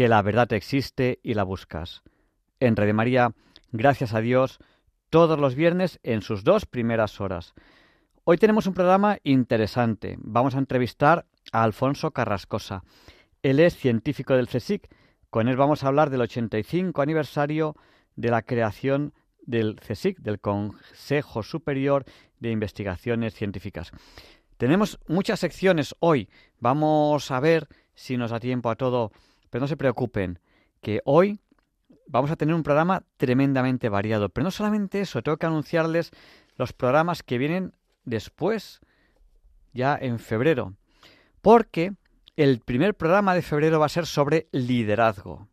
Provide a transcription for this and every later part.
que la verdad existe y la buscas. En Red María, gracias a Dios, todos los viernes en sus dos primeras horas. Hoy tenemos un programa interesante. Vamos a entrevistar a Alfonso Carrascosa. Él es científico del CSIC. Con él vamos a hablar del 85 aniversario de la creación del CSIC, del Consejo Superior de Investigaciones Científicas. Tenemos muchas secciones hoy. Vamos a ver si nos da tiempo a todo, pero no se preocupen, que hoy vamos a tener un programa tremendamente variado. Pero no solamente eso, tengo que anunciarles los programas que vienen después, ya en febrero. Porque el primer programa de febrero va a ser sobre liderazgo.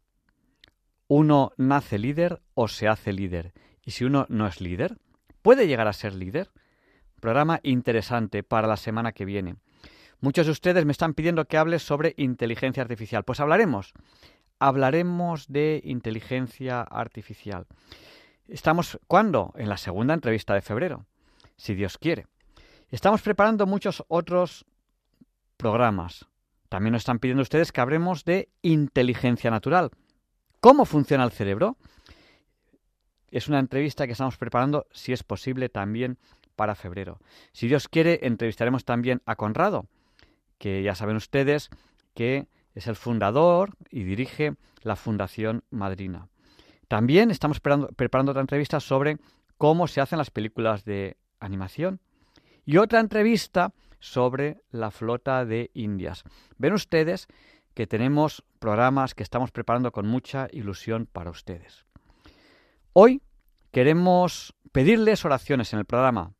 ¿Uno nace líder o se hace líder? ¿Y si uno no es líder? ¿Puede llegar a ser líder? Programa interesante para la semana que viene. Muchos de ustedes me están pidiendo que hable sobre inteligencia artificial. Pues hablaremos. Hablaremos de inteligencia artificial. Estamos, ¿cuándo? En la segunda entrevista de febrero, si Dios quiere. Estamos preparando muchos otros programas. También nos están pidiendo ustedes que hablemos de inteligencia natural. ¿Cómo funciona el cerebro? Es una entrevista que estamos preparando, si es posible, también para febrero. Si Dios quiere, entrevistaremos también a Conrado, que ya saben ustedes que es el fundador y dirige la Fundación Madrina. También estamos preparando, otra entrevista sobre cómo se hacen las películas de animación y otra entrevista sobre la flota de Indias. Ven ustedes que tenemos programas que estamos preparando con mucha ilusión para ustedes. Hoy queremos pedirles oraciones en el programa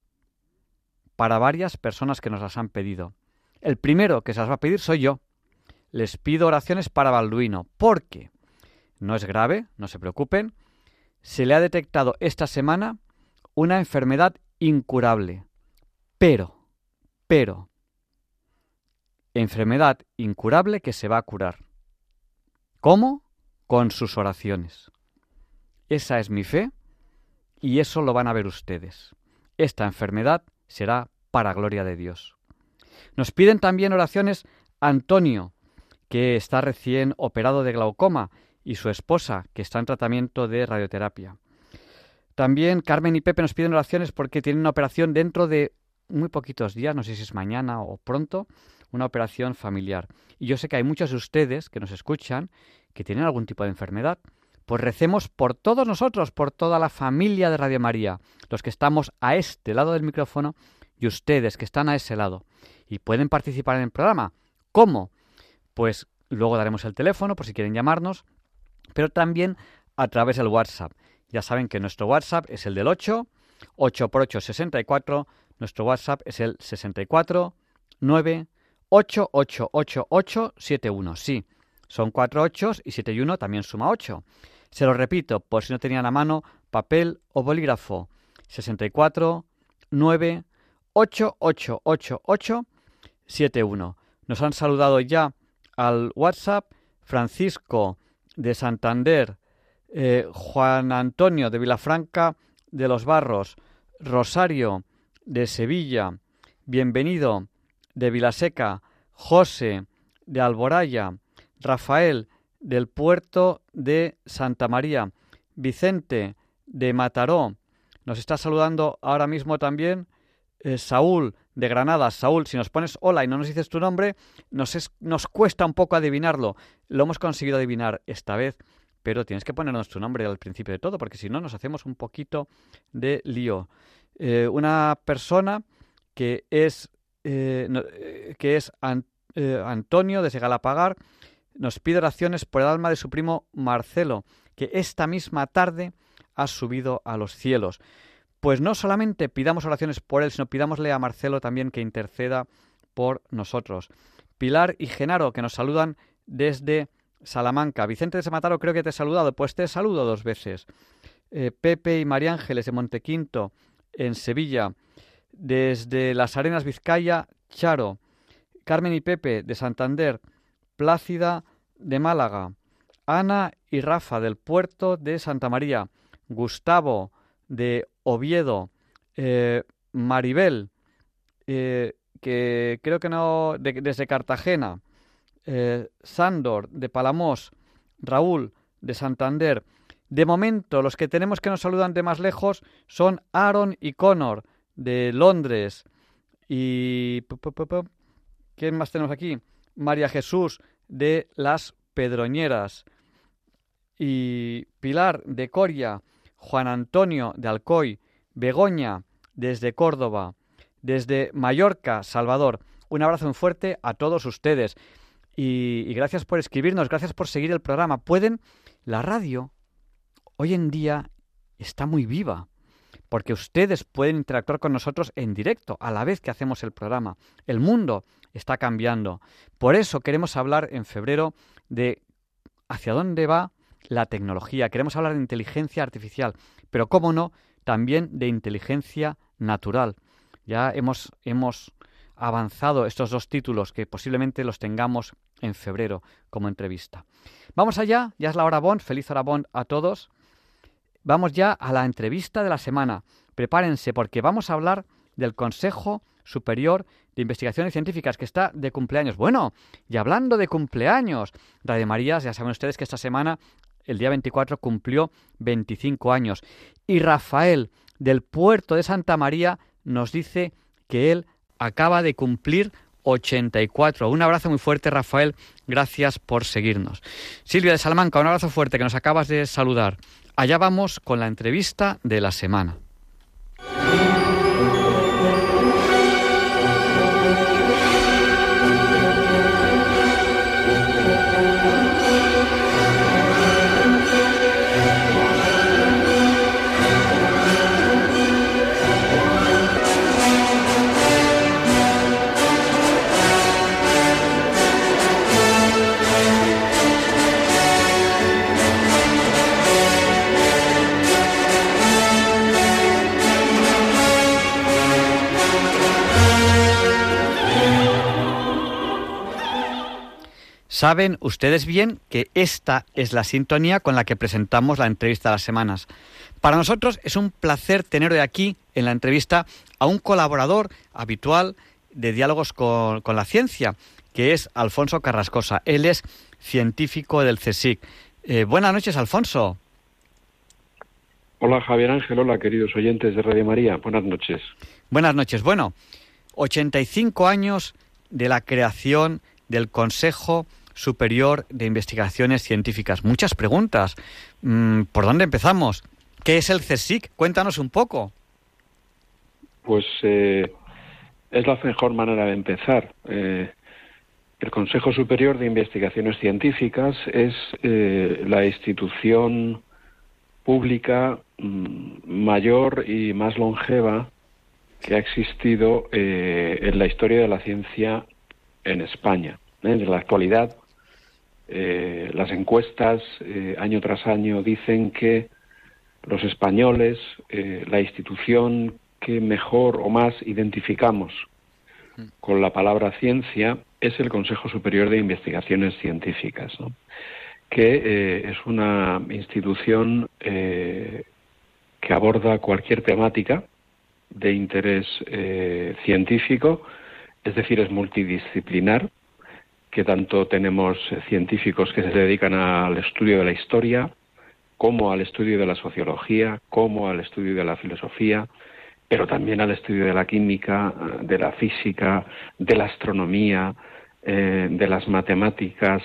para varias personas que nos las han pedido. El primero que se las va a pedir soy yo. Les pido oraciones para Balduino, porque no es grave, no se preocupen, se le ha detectado esta semana una enfermedad incurable. Pero, pero, enfermedad incurable que se va a curar. ¿Cómo? Con sus oraciones. Esa es mi fe y eso lo van a ver ustedes. Esta enfermedad será para gloria de Dios. Nos piden también oraciones Antonio, que está recién operado de glaucoma, y su esposa, que está en tratamiento de radioterapia. También Carmen y Pepe nos piden oraciones porque tienen una operación dentro de muy poquitos días, no sé si es mañana o pronto, una operación familiar. Y yo sé que hay muchos de ustedes que nos escuchan que tienen algún tipo de enfermedad pues recemos por todos nosotros, por toda la familia de Radio María, los que estamos a este lado del micrófono y ustedes que están a ese lado y pueden participar en el programa. ¿Cómo? Pues luego daremos el teléfono por si quieren llamarnos, pero también a través del WhatsApp. Ya saben que nuestro WhatsApp es el del 8, 8 por 8, 64. Nuestro WhatsApp es el 64 9 8 8 8 8 7 1. Sí, son 4 8 y 7 y 1 también suma 8. Se lo repito, por si no tenían a mano papel o bolígrafo. 64 9 8 8 8 8 7 1. Nos han saludado ya al WhatsApp Francisco de Santander, eh, Juan Antonio de Vilafranca de los Barros, Rosario de Sevilla, Bienvenido de Vilaseca, José de Alboraya, Rafael del puerto de Santa María. Vicente de Mataró. Nos está saludando ahora mismo también eh, Saúl de Granada. Saúl, si nos pones hola y no nos dices tu nombre, nos, cuesta un poco adivinarlo. Lo hemos conseguido adivinar esta vez, pero tienes que ponernos tu nombre al principio de todo, porque si no nos hacemos un poquito de lío. Eh, una persona que es, eh, que es Antonio de Segalapagar nos pide oraciones por el alma de su primo Marcelo, que esta misma tarde ha subido a los cielos. Pues no solamente pidamos oraciones por él, sino pidámosle a Marcelo también que interceda por nosotros. Pilar y Genaro, que nos saludan desde Salamanca. Vicente de Semataro, creo que te he saludado. Pues te saludo dos veces. Eh, Pepe y María Ángeles de Montequinto, en Sevilla. Desde Las Arenas, Vizcaya, Charo. Carmen y Pepe de Santander. Plácida de Málaga. Ana y Rafa del puerto de Santa María. Gustavo de Oviedo. Eh, Maribel, eh, que creo que no, desde Cartagena. Eh, Sandor de Palamos, Raúl de Santander. De momento, los que tenemos que nos saludan de más lejos son Aaron y Connor de Londres. Y. ¿Quién más tenemos aquí? María Jesús de Las Pedroñeras. Y Pilar de Coria. Juan Antonio de Alcoy. Begoña desde Córdoba. Desde Mallorca, Salvador. Un abrazo fuerte a todos ustedes. Y, gracias por escribirnos, gracias por seguir el programa. Pueden, la radio hoy en día está muy viva, porque ustedes pueden interactuar con nosotros en directo a la vez que hacemos el programa. El mundo está cambiando. Por eso queremos hablar en febrero de hacia dónde va la tecnología. Queremos hablar de inteligencia artificial, pero cómo no, también de inteligencia natural. Ya hemos, hemos avanzado estos dos títulos que posiblemente los tengamos en febrero como entrevista. Vamos allá, ya es la hora Bond, feliz hora Bond a todos. Vamos ya a la entrevista de la semana. Prepárense porque vamos a hablar del Consejo Superior de Investigaciones Científicas que está de cumpleaños. Bueno, y hablando de cumpleaños, Radio María, ya saben ustedes que esta semana, el día 24, cumplió 25 años. Y Rafael, del puerto de Santa María, nos dice que él acaba de cumplir 84. Un abrazo muy fuerte, Rafael. Gracias por seguirnos. Silvia de Salamanca, un abrazo fuerte que nos acabas de saludar. Allá vamos con la entrevista de la semana. Saben ustedes bien que esta es la sintonía con la que presentamos la entrevista de las semanas. Para nosotros es un placer tener hoy aquí en la entrevista a un colaborador habitual de diálogos con, la ciencia, que es Alfonso Carrascosa. Él es científico del CSIC. Eh, buenas noches, Alfonso. Hola, Javier Ángel. Hola, queridos oyentes de Radio María. Buenas noches. Buenas noches. Bueno, 85 años de la creación del Consejo Superior de Investigaciones Científicas. Muchas preguntas. Mm, ¿Por dónde empezamos? ¿Qué es el CSIC? Cuéntanos un poco. Pues eh, es la mejor manera de empezar. Eh, el Consejo Superior de Investigaciones Científicas es eh, la institución pública mm, mayor y más longeva que ha existido en la historia de la ciencia en España. En la actualidad, eh, las encuestas eh, año tras año dicen que los españoles, eh, la institución que mejor o más identificamos con la palabra ciencia es el Consejo Superior de Investigaciones Científicas, que es una institución que aborda cualquier temática de interés científico, es decir, es multidisciplinar, que tanto tenemos científicos que se dedican al estudio de la historia, como al estudio de la sociología, como al estudio de la filosofía, pero también al estudio de la química, de la física, de la astronomía, eh, de las matemáticas,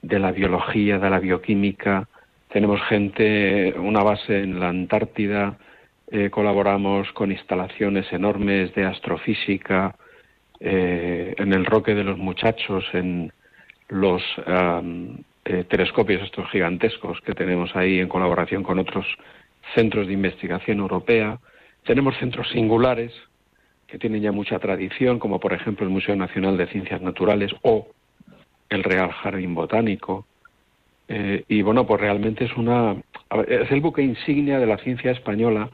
de la biología, de la bioquímica, tenemos gente, una base en la Antártida, eh, colaboramos con instalaciones enormes de astrofísica, eh, en el Roque de los Muchachos, en los eh, telescopios estos gigantescos que tenemos ahí en colaboración con otros centros de investigación europea. Tenemos centros singulares que tienen ya mucha tradición, como por ejemplo el Museo Nacional de Ciencias Naturales o el Real Jardín Botánico. Eh, y bueno, pues realmente es una es el buque insignia de la ciencia española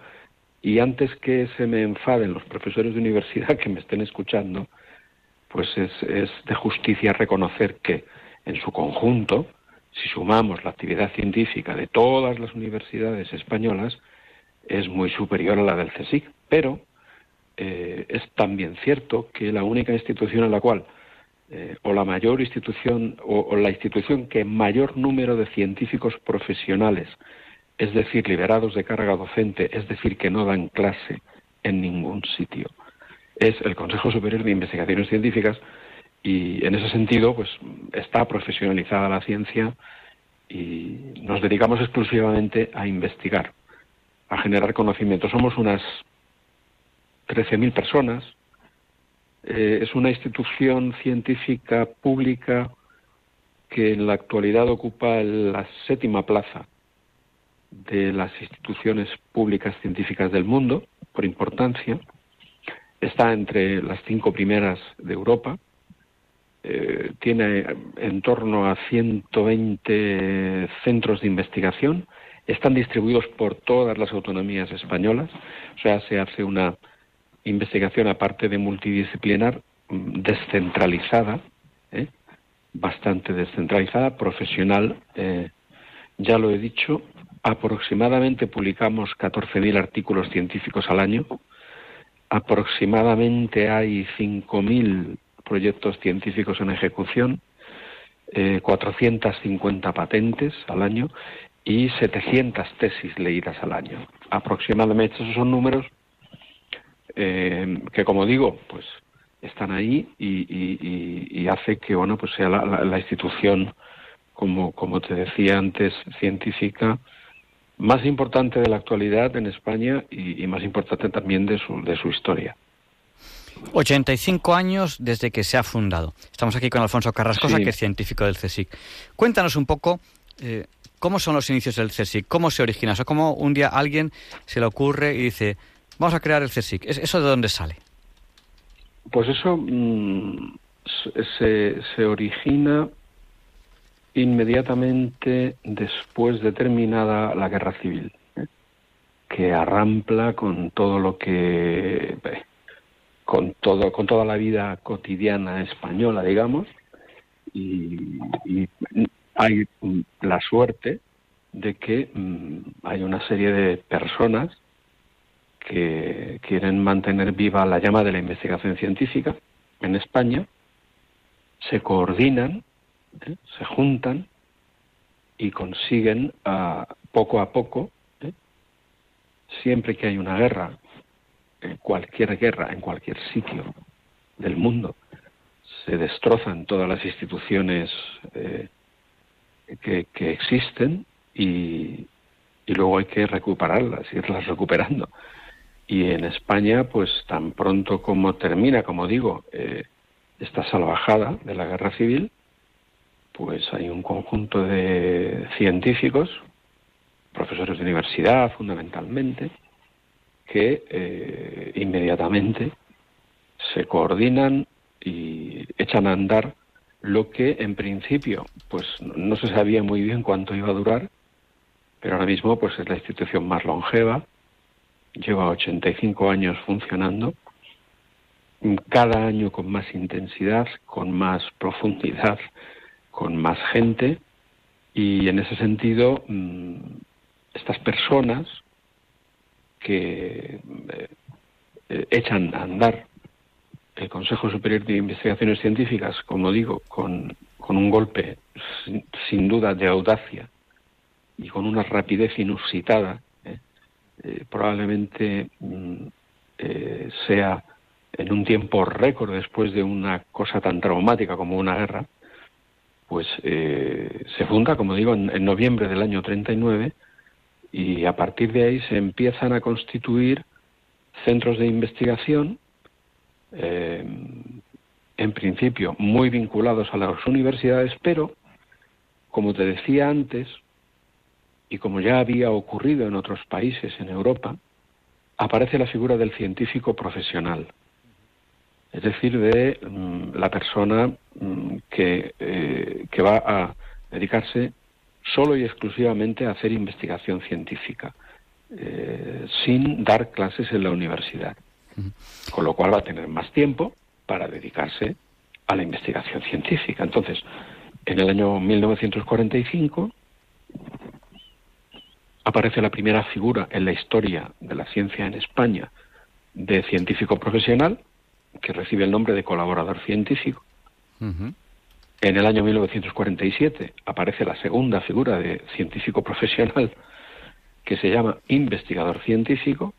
y antes que se me enfaden los profesores de universidad que me estén escuchando, pues es, de justicia reconocer que en su conjunto, si sumamos la actividad científica de todas las universidades españolas, es muy superior a la del CSIC. Pero eh, es también cierto que la única institución en la cual, eh, o la mayor institución, o, la institución que mayor número de científicos profesionales, es decir, liberados de carga docente, es decir, que no dan clase en ningún sitio, es el Consejo Superior de Investigaciones Científicas, y en ese sentido, pues está profesionalizada la ciencia y nos dedicamos exclusivamente a investigar, a generar conocimiento. Somos unas 13.000 personas. Eh, es una institución científica pública que en la actualidad ocupa la séptima plaza de las instituciones públicas científicas del mundo, por importancia. Está entre las cinco primeras de Europa. Eh, tiene en torno a 120 centros de investigación. Están distribuidos por todas las autonomías españolas. O sea, se hace una investigación, aparte de multidisciplinar, mm, descentralizada, ¿eh? bastante descentralizada, profesional. Eh, ya lo he dicho, aproximadamente publicamos 14.000 artículos científicos al año. Aproximadamente hay 5.000 proyectos científicos en ejecución, 450 eh, patentes al año y 700 tesis leídas al año. Aproximadamente esos son números eh, que como digo, pues están ahí y, hace que bueno pues sea la, institución como como te decía antes científica más importante de la actualidad en España y, más importante también de su de su historia 85 años desde que se ha fundado. Estamos aquí con Alfonso Carrascosa, que es científico del CSIC. Cuéntanos un poco eh, cómo son los inicios del CSIC, cómo se origina, o cómo un día alguien se le ocurre y dice, Vamos a crear el CSIC. ¿Eso de dónde sale? Pues eso mm, se, origina inmediatamente después de terminada la guerra civil, ¿eh? que arrampla con todo lo que con todo con toda la vida cotidiana española, digamos, y, hay la suerte de que mm, hay una serie de personas que quieren mantener viva la llama de la investigación científica en España, se coordinan, ¿eh? se juntan y consiguen poco a poco, ¿eh? siempre que hay una guerra, en cualquier guerra, en cualquier sitio del mundo, se destrozan todas las instituciones eh, que, existen y, luego hay que recuperarlas, irlas recuperando. Y en España, pues tan pronto como termina, como digo, esta salvajada de la guerra civil, pues hay un conjunto de científicos, profesores de universidad fundamentalmente, que eh, inmediatamente se coordinan y echan a andar lo que en principio pues no se sabía muy bien cuánto iba a durar, pero ahora mismo pues es la institución más longeva, lleva 85 años funcionando, cada año con más intensidad, con más profundidad, con más gente, y en ese sentido, mm, estas personas que eh, eh, echan a andar el Consejo Superior de Investigaciones Científicas, como digo, con, con un golpe sin duda de audacia y con una rapidez inusitada, eh, probablemente mm, eh, sea en un tiempo récord después de una cosa tan traumática como una guerra, pues eh, se funda, como digo, en, noviembre del año 39 y a partir de ahí se empiezan a constituir centros de investigación, eh, en principio muy vinculados a las universidades, pero, como te decía antes, y como ya había ocurrido en otros países en Europa, aparece la figura del científico profesional, es decir, de mm, la persona mm, que, eh, que va a dedicarse solo y exclusivamente a hacer investigación científica, eh, sin dar clases en la universidad. Con lo cual va a tener más tiempo para dedicarse a la investigación científica. Entonces, en el año 1945 aparece la primera figura en la historia de la ciencia en España de científico profesional, que recibe el nombre de colaborador científico. En el año 1947 aparece la segunda figura de científico profesional que se llama investigador científico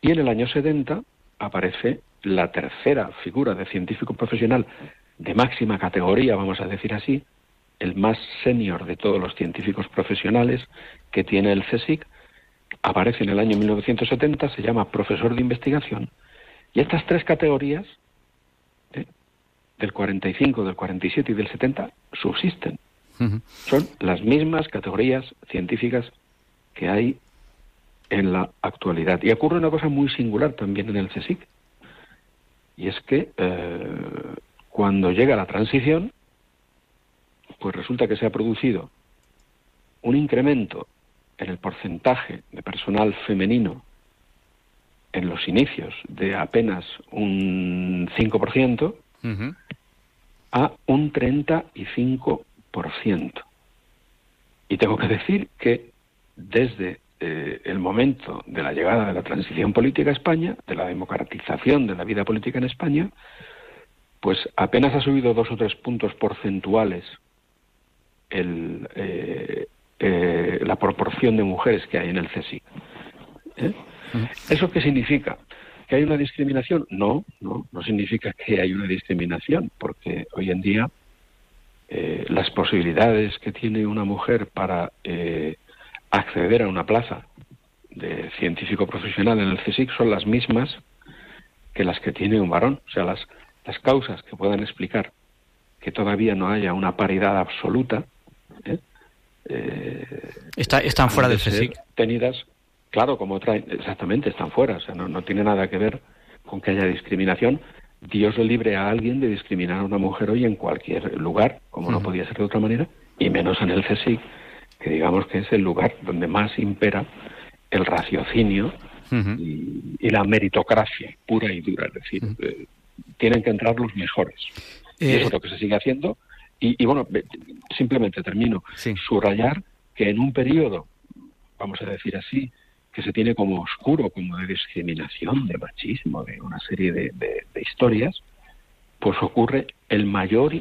y en el año 70 aparece la tercera figura de científico profesional de máxima categoría, vamos a decir así, el más senior de todos los científicos profesionales que tiene el CSIC, aparece en el año 1970, se llama profesor de investigación, y estas tres categorías, ¿eh? del 45, del 47 y del 70, subsisten. Son las mismas categorías científicas que hay en la actualidad. Y ocurre una cosa muy singular también en el CSIC, y es que eh, cuando llega la transición, pues resulta que se ha producido un incremento en el porcentaje de personal femenino en los inicios de apenas un 5% a un 35%. Y tengo que decir que desde eh, el momento de la llegada de la transición política a España, de la democratización de la vida política en España, pues apenas ha subido dos o tres puntos porcentuales el, eh, eh, la proporción de mujeres que hay en el CSIC. ¿Eso qué significa? ¿Que hay una discriminación? No, no, no significa que hay una discriminación, porque hoy en día las posibilidades que tiene una mujer para acceder a una plaza de científico profesional en el CSIC son las mismas que las que tiene un varón. O sea, las, las causas que puedan explicar que todavía no haya una paridad absoluta ¿eh? Eh, están fuera del CSIC. Tenidas, claro, como traen, exactamente, están fuera. O sea, no, no tiene nada que ver con que haya discriminación. Dios le libre a alguien de discriminar a una mujer hoy en cualquier lugar, como no podía ser de otra manera, y menos en el CSIC, que digamos que es el lugar donde más impera el raciocinio y, la meritocracia pura y dura, es decir, eh, tienen que entrar los mejores. y eso es eh, lo que se sigue haciendo. Y, bueno, simplemente termino. Subrayar que en un periodo, vamos a decir así, que se tiene como oscuro, como de discriminación, de machismo, de una serie de historias, pues ocurre el mayor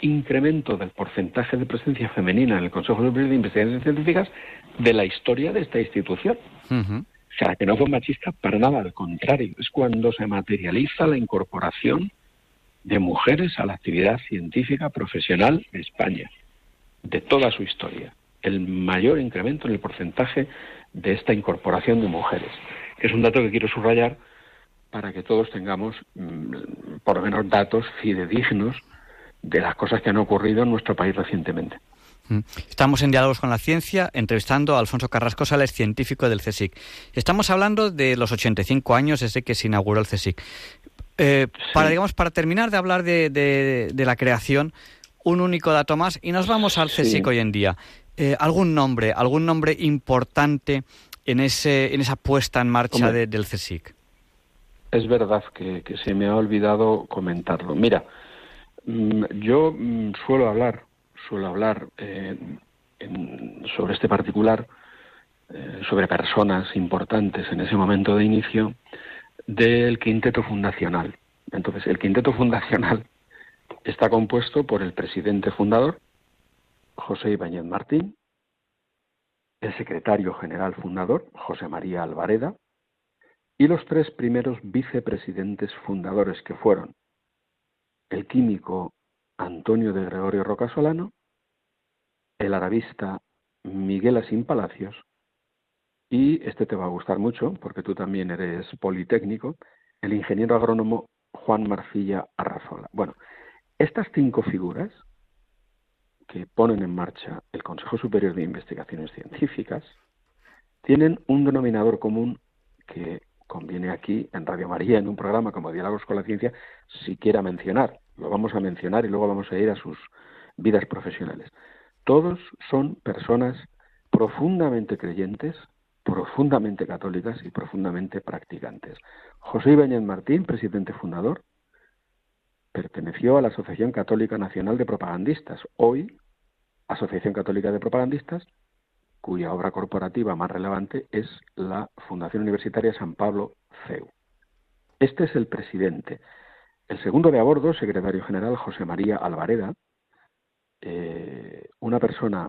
incremento del porcentaje de presencia femenina en el Consejo Superior de Investigaciones Científicas de la historia de esta institución. O sea, que no fue machista para nada, al contrario, es cuando se materializa la incorporación de mujeres a la actividad científica profesional de España, de toda su historia. El mayor incremento en el porcentaje de esta incorporación de mujeres, que es un dato que quiero subrayar para que todos tengamos mm, por lo menos datos fidedignos de las cosas que han ocurrido en nuestro país recientemente. Mm. Estamos en Diálogos con la Ciencia, entrevistando a Alfonso Carrasco Sales, científico del CSIC. Estamos hablando de los 85 años desde que se inauguró el CSIC. Eh, para, digamos, para terminar de hablar de, la creación, un único dato más y nos vamos al CSIC hoy en día. Eh, ¿Algún nombre, algún nombre importante en, ese, en esa puesta en marcha del CSIC? es verdad que, se me ha olvidado comentarlo. Mira, mm, yo mm, suelo hablar, suelo hablar eh, sobre este particular, eh, sobre personas importantes en ese momento de inicio del quinteto fundacional. Entonces, el quinteto fundacional está compuesto por el presidente fundador, José Ibáñez Martín, el secretario general fundador, José María Alvareda, y los tres primeros vicepresidentes fundadores que fueron el químico Antonio de Gregorio Rocasolano, el arabista Miguel Asín Palacios y este te va a gustar mucho porque tú también eres politécnico, el ingeniero agrónomo Juan Marcilla Arrazola. Bueno, estas cinco figuras que ponen en marcha el Consejo Superior de Investigaciones Científicas tienen un denominador común que conviene aquí en Radio María, en un programa como Diálogos con la Ciencia, siquiera mencionar. Lo vamos a mencionar y luego vamos a ir a sus vidas profesionales. Todos son personas profundamente creyentes, profundamente católicas y profundamente practicantes. José Ibáñez Martín, presidente fundador, perteneció a la Asociación Católica Nacional de Propagandistas, hoy Asociación Católica de Propagandistas, cuya obra corporativa más relevante es la Fundación Universitaria San Pablo CEU. Este es el presidente. El segundo de a bordo, secretario general José María Alvareda, eh, una persona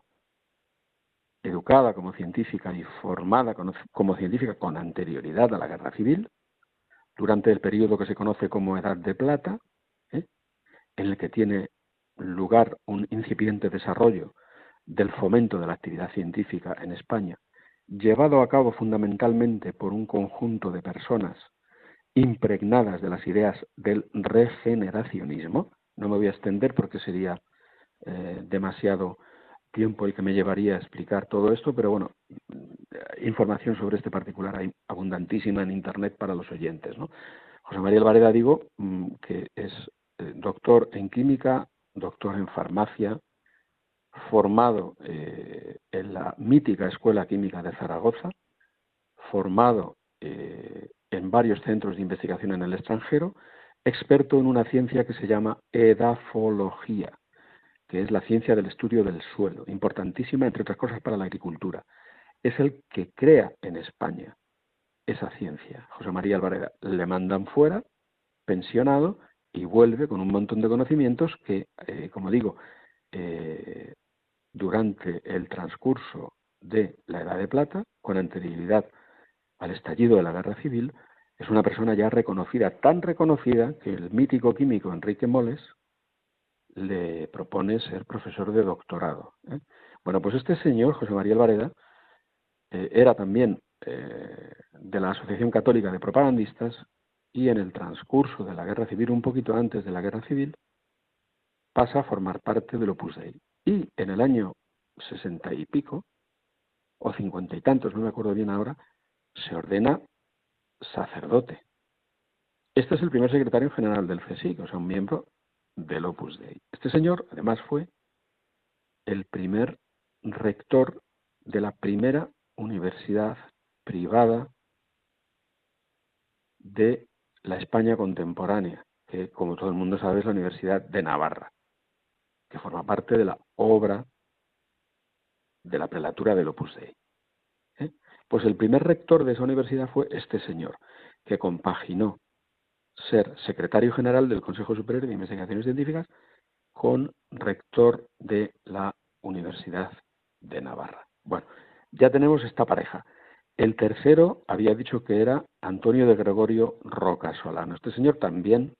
educada como científica y formada como científica con anterioridad a la guerra civil, durante el periodo que se conoce como Edad de Plata. En el que tiene lugar un incipiente desarrollo del fomento de la actividad científica en España, llevado a cabo fundamentalmente por un conjunto de personas impregnadas de las ideas del regeneracionismo. No me voy a extender porque sería eh, demasiado tiempo el que me llevaría a explicar todo esto, pero bueno, información sobre este particular hay abundantísima en Internet para los oyentes. José María Alvareda, digo, mm, que es doctor en química, doctor en farmacia, formado eh, en la mítica Escuela Química de Zaragoza, formado eh, en varios centros de investigación en el extranjero, experto en una ciencia que se llama edafología, que es la ciencia del estudio del suelo, importantísima, entre otras cosas, para la agricultura. Es el que crea en España esa ciencia. José María Alvareda le mandan fuera, pensionado, y vuelve con un montón de conocimientos que, eh, como digo, eh, durante el transcurso de la Edad de Plata, con anterioridad al estallido de la Guerra Civil, es una persona ya reconocida, tan reconocida que el mítico químico Enrique Moles le propone ser profesor de doctorado. ¿eh? Bueno, pues este señor, José María Alvareda, era también de la Asociación Católica de Propagandistas y en el transcurso de la Guerra Civil, un poquito antes de la Guerra Civil, pasa a formar parte del Opus Dei. Y en el año sesenta y pico, o cincuenta y tantos, no me acuerdo bien ahora, se ordena sacerdote. Este es el primer secretario general del CSIC, o sea, un miembro del Opus Dei. Este señor, además, fue el primer rector de la primera universidad privada de la España contemporánea, que como todo el mundo sabe es la Universidad de Navarra que forma parte de la obra de la prelatura del Opus Dei. ¿eh? Pues el primer rector de esa universidad fue este señor, que compaginó ser secretario general del Consejo Superior de Investigaciones Científicas con rector de la Universidad de Navarra. Bueno, ya tenemos esta pareja. El tercero había dicho que era Antonio de Gregorio Roca Solano. Este señor también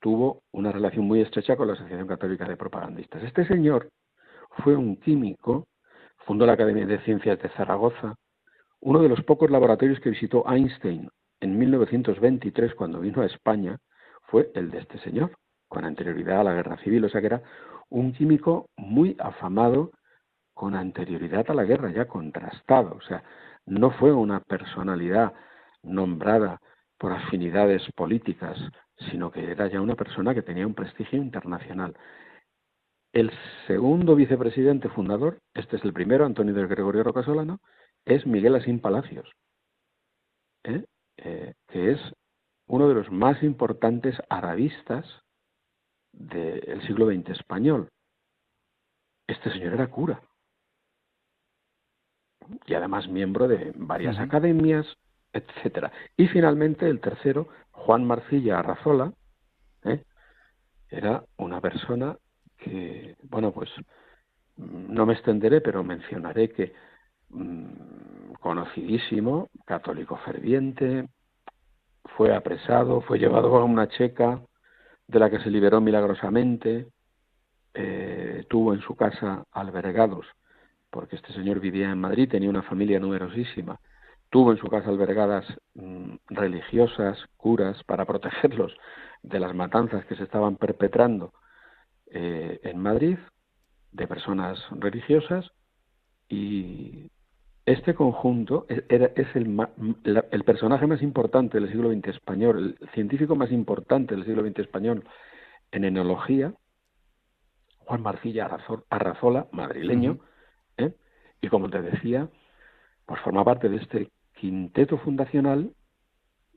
tuvo una relación muy estrecha con la Asociación Católica de Propagandistas. Este señor fue un químico, fundó la Academia de Ciencias de Zaragoza, uno de los pocos laboratorios que visitó Einstein en 1923 cuando vino a España fue el de este señor, con anterioridad a la guerra civil, o sea que era un químico muy afamado con anterioridad a la guerra, ya contrastado, o sea, no fue una personalidad nombrada por afinidades políticas sino que era ya una persona que tenía un prestigio internacional. El segundo vicepresidente fundador, este es el primero, Antonio de Gregorio Rocasolano, es Miguel Asín Palacios, ¿eh? Eh, que es uno de los más importantes arabistas del siglo XX español. Este señor era cura y además miembro de varias academias, etcétera. Y finalmente el tercero, Juan Marcilla Arrazola, ¿eh? era una persona que, bueno, pues no me extenderé, pero mencionaré que mm, conocidísimo, católico ferviente, fue apresado, fue llevado a una checa de la que se liberó milagrosamente, eh, tuvo en su casa albergados porque este señor vivía en Madrid, tenía una familia numerosísima, tuvo en su casa albergadas mm, religiosas, curas, para protegerlos de las matanzas que se estaban perpetrando eh, en Madrid, de personas religiosas, y este conjunto es, el, el, personaje más importante del siglo XX español, el científico más importante del siglo XX español en enología, Juan Marcilla Arrazola, madrileño. Y como te decía, pues forma parte de este quinteto fundacional,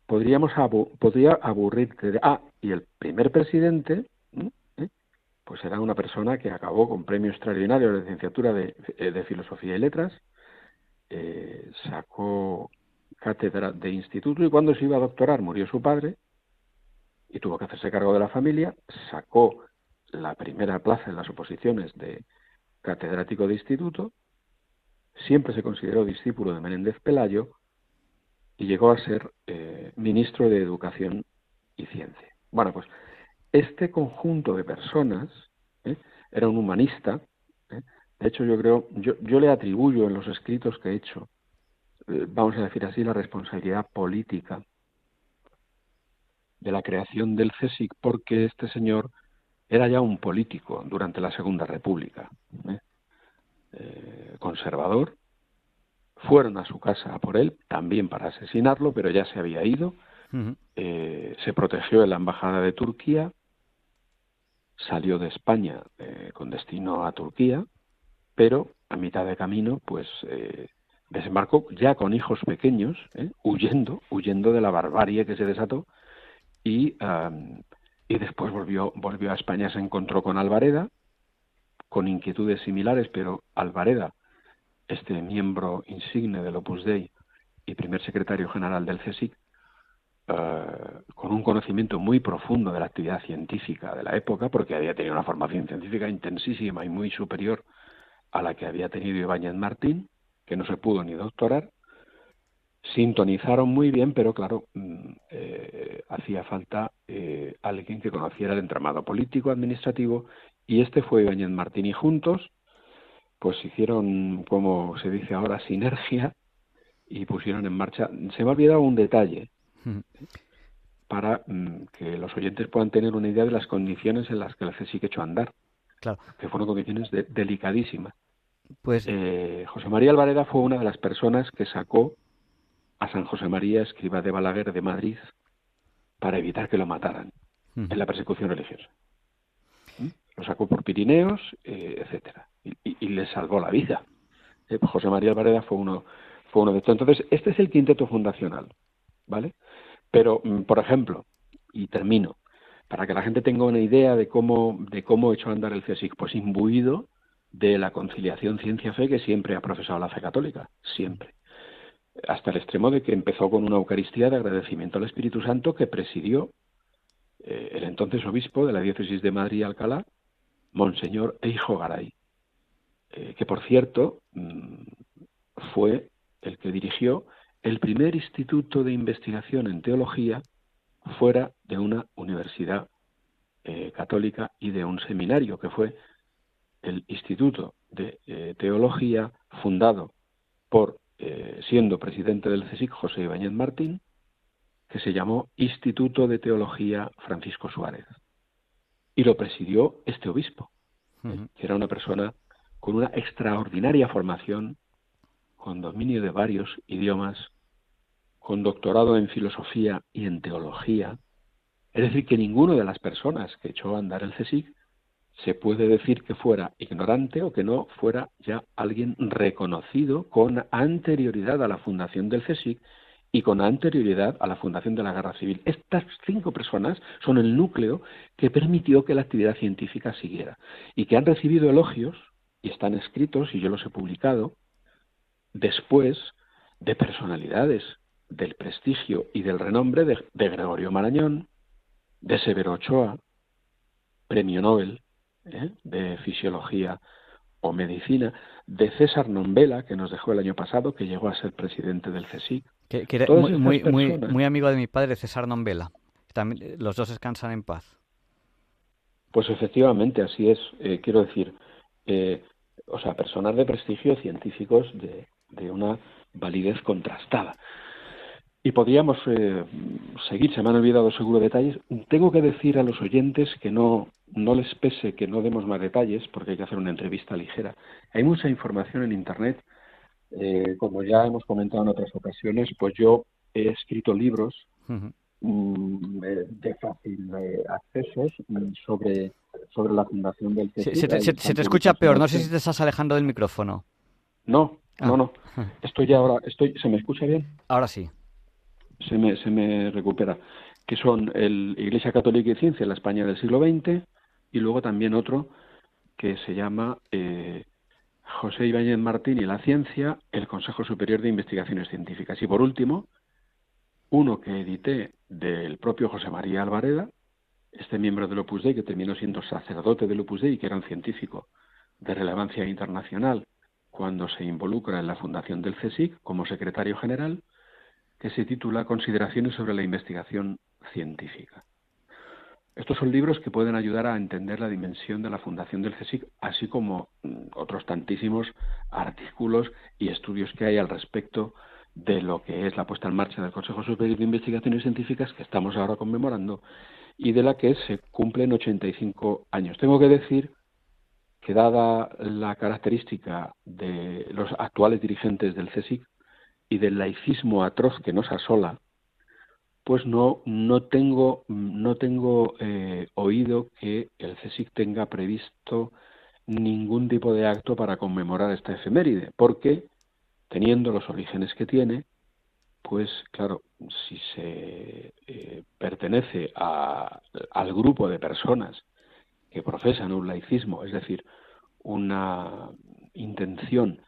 podríamos podría aburrirte de... Ah, y el primer presidente, ¿eh? pues era una persona que acabó con premio extraordinario de licenciatura de, eh, Filosofía y Letras, eh, sacó cátedra de instituto y cuando se iba a doctorar murió su padre y tuvo que hacerse cargo de la familia, sacó la primera plaza en las oposiciones de catedrático de instituto, siempre se consideró discípulo de Menéndez Pelayo y llegó a ser eh, ministro de Educación y Ciencia. Bueno, pues este conjunto de personas ¿eh? era un humanista, ¿eh? de hecho yo creo, yo, yo le atribuyo en los escritos que he hecho, vamos a decir así, la responsabilidad política de la creación del CSIC porque este señor era ya un político durante la Segunda República, ¿eh? Eh, conservador. Fueron a su casa por él, también para asesinarlo, pero ya se había ido. Eh, se protegió en la embajada de Turquía, salió de España con destino a Turquía, pero a mitad de camino, pues desembarcó ya con hijos pequeños, huyendo, huyendo de la barbarie que se desató y y después volvió, volvió a España, se encontró con Alvareda, con inquietudes similares, pero Alvareda, este miembro insigne del Opus Dei y primer secretario general del CSIC, eh, con un conocimiento muy profundo de la actividad científica de la época, porque había tenido una formación científica intensísima y muy superior a la que había tenido Ibáñez Martín, que no se pudo ni doctorar, sintonizaron muy bien, pero claro, mm, eh, hacía falta eh, alguien que conociera el entramado político, administrativo, y este fue Ibáñez Martín y juntos, pues hicieron, como se dice ahora, sinergia y pusieron en marcha. Se me ha olvidado un detalle para mm, que los oyentes puedan tener una idea de las condiciones en las que el CSIC echó a andar, claro. que fueron condiciones delicadísimas. Pues eh, José María Alvareda fue una de las personas que sacó a San José María, escriba de Balaguer de Madrid, para evitar que lo mataran en la persecución religiosa. Lo sacó por Pirineos, eh, etcétera, y, le salvó la vida. Eh, José María Alvareda fue uno, fue uno de estos. Entonces, este es el quinteto fundacional, ¿vale? Pero, mm, por ejemplo, y termino, para que la gente tenga una idea de cómo, de cómo echó a andar el CSIC, pues imbuido de la conciliación ciencia-fe que siempre ha profesado la fe católica, siempre hasta el extremo de que empezó con una Eucaristía de agradecimiento al Espíritu Santo que presidió eh, el entonces obispo de la diócesis de Madrid Alcalá, Monseñor Eijo Garay, eh, que por cierto mm, fue el que dirigió el primer instituto de investigación en teología fuera de una universidad eh, católica y de un seminario, que fue el Instituto de Teología fundado por eh, siendo presidente del CSIC José Ibáñez Martín, que se llamó Instituto de Teología Francisco Suárez. Y lo presidió este obispo, que era una persona con una extraordinaria formación, con dominio de varios idiomas, con doctorado en filosofía y en teología. Es decir, que ninguna de las personas que echó a andar el CSIC se puede decir que fuera ignorante o que no fuera ya alguien reconocido con anterioridad a la fundación del CSIC y con anterioridad a la fundación de la Guerra Civil. Estas cinco personas son el núcleo que permitió que la actividad científica siguiera y que han recibido elogios, y están escritos, y yo los he publicado, después de personalidades del prestigio y del renombre de, Gregorio Marañón, de Severo Ochoa, premio Nobel, ¿eh? de fisiología o medicina, de César Nombela, que nos dejó el año pasado, que llegó a ser presidente del CSIC. Que, era muy, muy, muy, amigo de mi padre, César Nombela. También, los dos descansan en paz. Pues efectivamente, así es. Eh, quiero decir, eh, o sea, personas de prestigio científicos de, de una validez contrastada. Y podríamos eh, seguir, se me han olvidado seguro detalles. Tengo que decir a los oyentes que no, no les pese que no demos más detalles, porque hay que hacer una entrevista ligera. Hay mucha información en Internet. Eh, como ya hemos comentado en otras ocasiones, pues yo he escrito libros mm, eh, de fácil acceso mm, sobre, sobre la fundación del CSIC. Se, se, te escucha peor, no sé si te estás alejando del micrófono. No, no, ah. no. Estoy ahora, estoy, ¿se me escucha bien? Ahora sí se me, se me recupera, que son el Iglesia Católica y Ciencia en la España del siglo XX y luego también otro que se llama eh, José Ibáñez Martín y la Ciencia, el Consejo Superior de Investigaciones Científicas. Y por último, uno que edité del propio José María Alvareda, este miembro del Opus Dei que terminó siendo sacerdote del Opus Dei que era un científico de relevancia internacional cuando se involucra en la fundación del CSIC como secretario general, que se titula Consideraciones sobre la investigación científica. Estos son libros que pueden ayudar a entender la dimensión de la fundación del CSIC, así como mm, otros tantísimos artículos y estudios que hay al respecto de lo que es la puesta en marcha del Consejo Superior de Investigaciones Científicas que estamos ahora conmemorando y de la que se cumplen 85 años. Tengo que decir que dada la característica de los actuales dirigentes del CSIC, y del laicismo atroz que nos asola, pues no, no tengo, no tengo eh, oído que el CSIC tenga previsto ningún tipo de acto para conmemorar esta efeméride, porque teniendo los orígenes que tiene, pues claro, si se eh, pertenece a, al grupo de personas que profesan un laicismo, es decir, una intención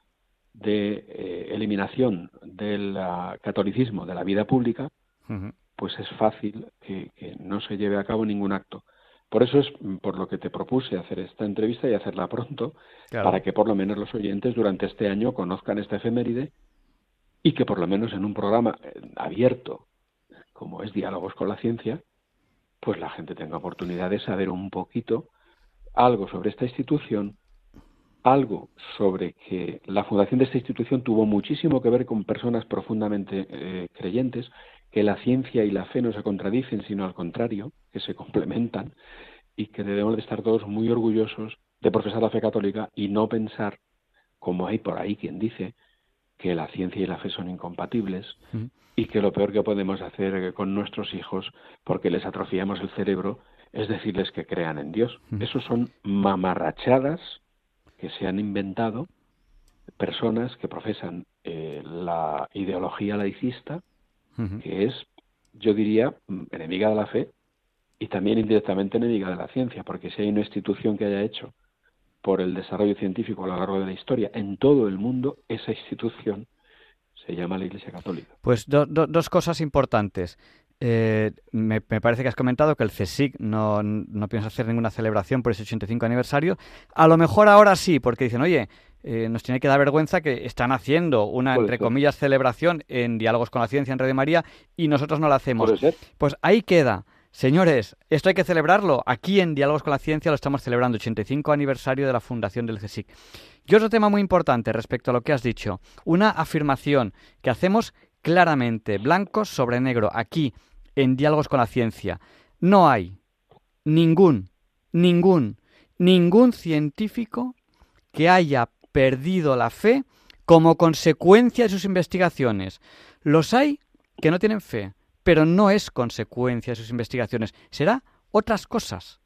de eh, eliminación del catolicismo de la vida pública, pues es fácil que, no se lleve a cabo ningún acto. Por eso es por lo que te propuse hacer esta entrevista y hacerla pronto, para que por lo menos los oyentes durante este año conozcan esta efeméride y que por lo menos en un programa eh, abierto, como es Diálogos con la Ciencia, pues la gente tenga oportunidad de saber un poquito algo sobre esta institución algo sobre que la fundación de esta institución tuvo muchísimo que ver con personas profundamente eh, creyentes, que la ciencia y la fe no se contradicen, sino al contrario, que se complementan y que debemos de estar todos muy orgullosos de profesar la fe católica y no pensar, como hay por ahí quien dice, que la ciencia y la fe son incompatibles y que lo peor que podemos hacer con nuestros hijos, porque les atrofiamos el cerebro, es decirles que crean en Dios. Eso son mamarrachadas que se han inventado personas que profesan eh, la ideología laicista, que es, yo diría, enemiga de la fe y también indirectamente enemiga de la ciencia, porque si hay una institución que haya hecho por el desarrollo científico a lo largo de la historia en todo el mundo, esa institución se llama la Iglesia Católica. Pues dos cosas importantes. Eh, me, parece que has comentado que el CSIC no, no, piensa hacer ninguna celebración por ese 85 aniversario. A lo mejor ahora sí, porque dicen, oye, eh, nos tiene que dar vergüenza que están haciendo una, entre comillas, celebración en Diálogos con la Ciencia en Radio María y nosotros no la hacemos. Pues ahí queda. Señores, esto hay que celebrarlo. Aquí en Diálogos con la Ciencia lo estamos celebrando, 85 aniversario de la fundación del CSIC. Y otro tema muy importante respecto a lo que has dicho, una afirmación que hacemos claramente, blanco sobre negro, aquí en Diálogos con la Ciencia. No hay ningún, ningún, ningún científico que haya perdido la fe como consecuencia de sus investigaciones. Los hay que no tienen fe, pero no es consecuencia de sus investigaciones. Será otras cosas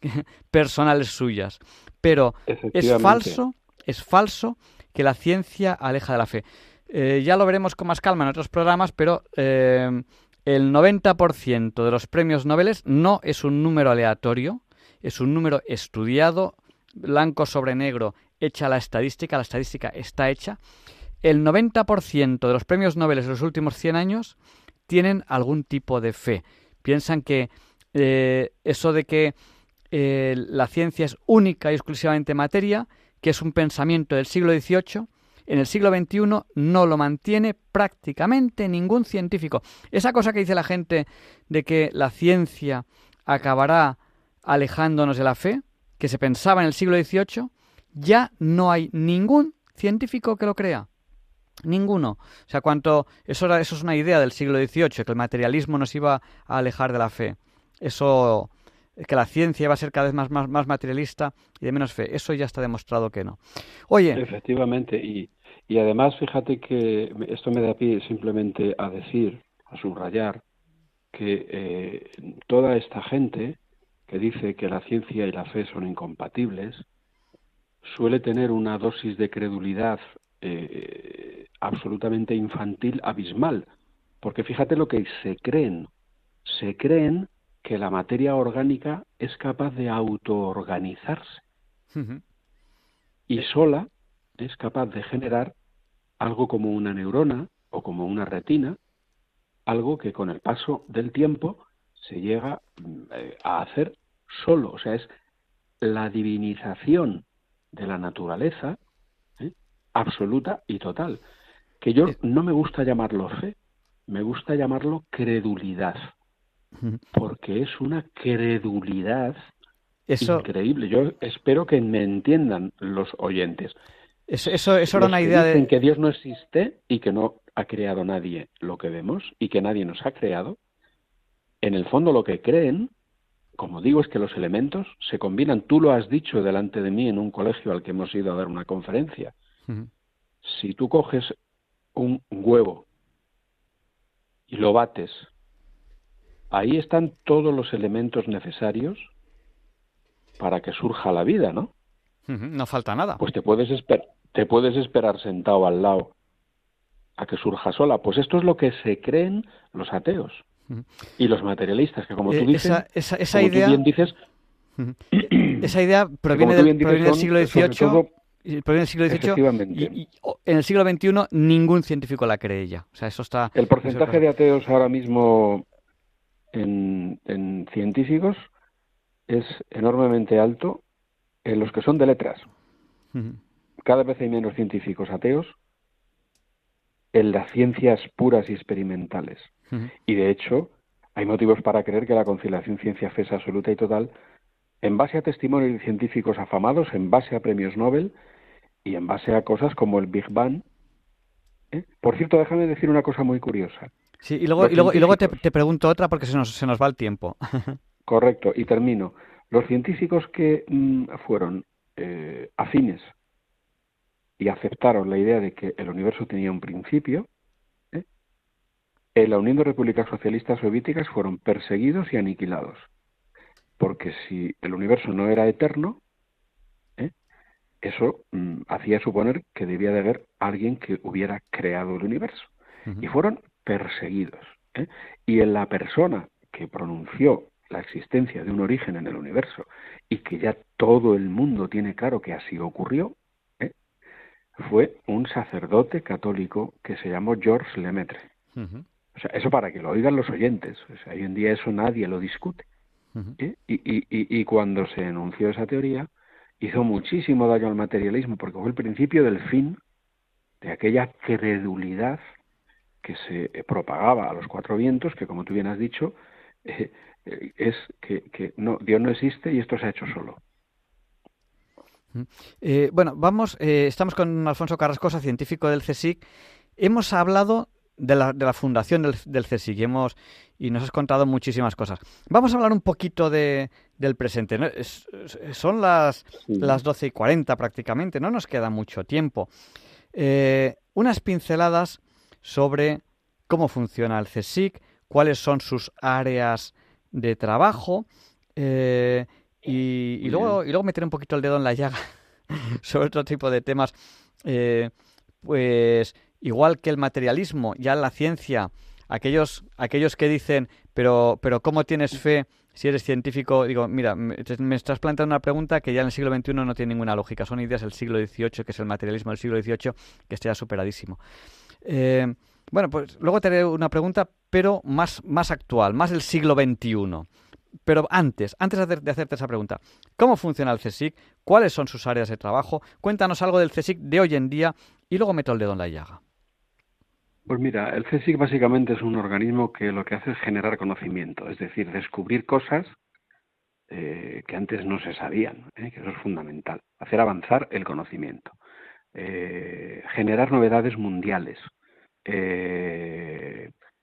personales suyas. Pero es falso, es falso que la ciencia aleja de la fe. Eh, ya lo veremos con más calma en otros programas, pero eh, el 90% de los premios Nobel no es un número aleatorio, es un número estudiado, blanco sobre negro, hecha la estadística, la estadística está hecha. El 90% de los premios Nobel de los últimos 100 años tienen algún tipo de fe. Piensan que eh, eso de que eh, la ciencia es única y exclusivamente materia, que es un pensamiento del siglo XVIII, en el siglo XXI no lo mantiene prácticamente ningún científico. Esa cosa que dice la gente de que la ciencia acabará alejándonos de la fe, que se pensaba en el siglo XVIII, ya no hay ningún científico que lo crea. Ninguno. O sea, cuanto. Eso, era, eso es una idea del siglo XVIII, que el materialismo nos iba a alejar de la fe. Eso. Que la ciencia iba a ser cada vez más, más, más materialista y de menos fe. Eso ya está demostrado que no. Oye. Efectivamente. Y, y además, fíjate que esto me da pie simplemente a decir, a subrayar, que eh, toda esta gente que dice que la ciencia y la fe son incompatibles suele tener una dosis de credulidad eh, absolutamente infantil, abismal, porque fíjate lo que se creen, se creen que la materia orgánica es capaz de autoorganizarse. Y sola es capaz de generar algo como una neurona o como una retina, algo que con el paso del tiempo se llega eh, a hacer solo, o sea, es la divinización de la naturaleza absoluta y total. Que yo no me gusta llamarlo fe, me gusta llamarlo credulidad, porque es una credulidad increíble. Yo espero que me entiendan los oyentes. Eso, eso, era una idea de... que Dios no existe y que no ha creado nadie lo que vemos y que nadie nos ha creado. En el fondo lo que creen, como digo, es que los elementos se combinan. Tú lo has dicho delante de mí en un colegio al que hemos ido a dar una conferencia. Si tú coges un huevo y lo bates, ahí están todos los elementos necesarios para que surja la vida, ¿no? No falta nada. Pues te puedes, te puedes esperar sentado al lado a que surja sola. Pues esto es lo que se creen los ateos y los materialistas, que como tú eh, dices, esa, idea, bien dices, esa idea proviene, del, siglo XVIII el siglo XVIII y, en el siglo XXI ningún científico la cree ya. O sea, eso está. El porcentaje de ateos ahora mismo en, científicos es enormemente alto en los que son de letras. Cada vez hay menos científicos ateos en las ciencias puras y experimentales. Y de hecho, hay motivos para creer que la conciliación ciencia-fe es absoluta y total en base a testimonios de científicos afamados, en base a premios Nobel y en base a cosas como el Big Bang. ¿eh? Por cierto, déjame decir una cosa muy curiosa. Sí, y luego, y luego, y luego te, pregunto otra porque se nos, se nos va el tiempo. Correcto, y termino. Los científicos que mm, fueron eh, afines y aceptaron la idea de que el universo tenía un principio, ¿eh? en la Unión de Repúblicas Socialistas Soviéticas fueron perseguidos y aniquilados porque si el universo no era eterno, ¿eh? eso mm, hacía suponer que debía de haber alguien que hubiera creado el universo. Y fueron perseguidos. ¿eh? Y en la persona que pronunció la existencia de un origen en el universo y que ya todo el mundo tiene claro que así ocurrió. Fue un sacerdote católico que se llamó Georges Lemaitre. O sea, eso para que lo oigan los oyentes. O sea, hoy en día eso nadie lo discute. ¿Eh? y, y, y, cuando se enunció esa teoría, hizo muchísimo daño al materialismo, porque fue el principio del fin de aquella credulidad que se propagaba a los cuatro vientos, que como tú bien has dicho, eh, eh, es que, que, no, Dios no existe y esto se ha hecho solo. Bueno, vamos, estamos con Alfonso Carrascosa, científico del CSIC. Hemos hablado de la, de la fundación del, del CSIC y, hemos, y nos has contado muchísimas cosas. Vamos a hablar un poquito de, del presente. son las, las 12 y 40 prácticamente, no nos queda mucho tiempo. Eh, unas pinceladas sobre cómo funciona el CSIC, cuáles son sus áreas de trabajo eh, y, luego, y luego meter un poquito el dedo en la llaga sobre otro tipo de temas. Eh, pues igual que el materialismo, ya la ciencia, aquellos, aquellos que dicen, pero, pero ¿cómo tienes fe si eres científico? Digo, mira, me, estás planteando una pregunta que ya en el siglo XXI no tiene ninguna lógica. Son ideas del siglo XVIII, que es el materialismo del siglo XVIII, que está ya superadísimo. Eh, bueno, pues luego te haré una pregunta, pero más, más actual, más del siglo XXI. Pero antes, antes de hacerte esa pregunta, ¿cómo funciona el CSIC? ¿Cuáles son sus áreas de trabajo? Cuéntanos algo del CSIC de hoy en día y luego meto el dedo en la llaga. Pues mira, el CSIC básicamente es un organismo que lo que hace es generar conocimiento, es decir, descubrir cosas eh, que antes no se sabían, ¿eh? que eso es fundamental. Hacer avanzar el conocimiento, eh, generar novedades mundiales,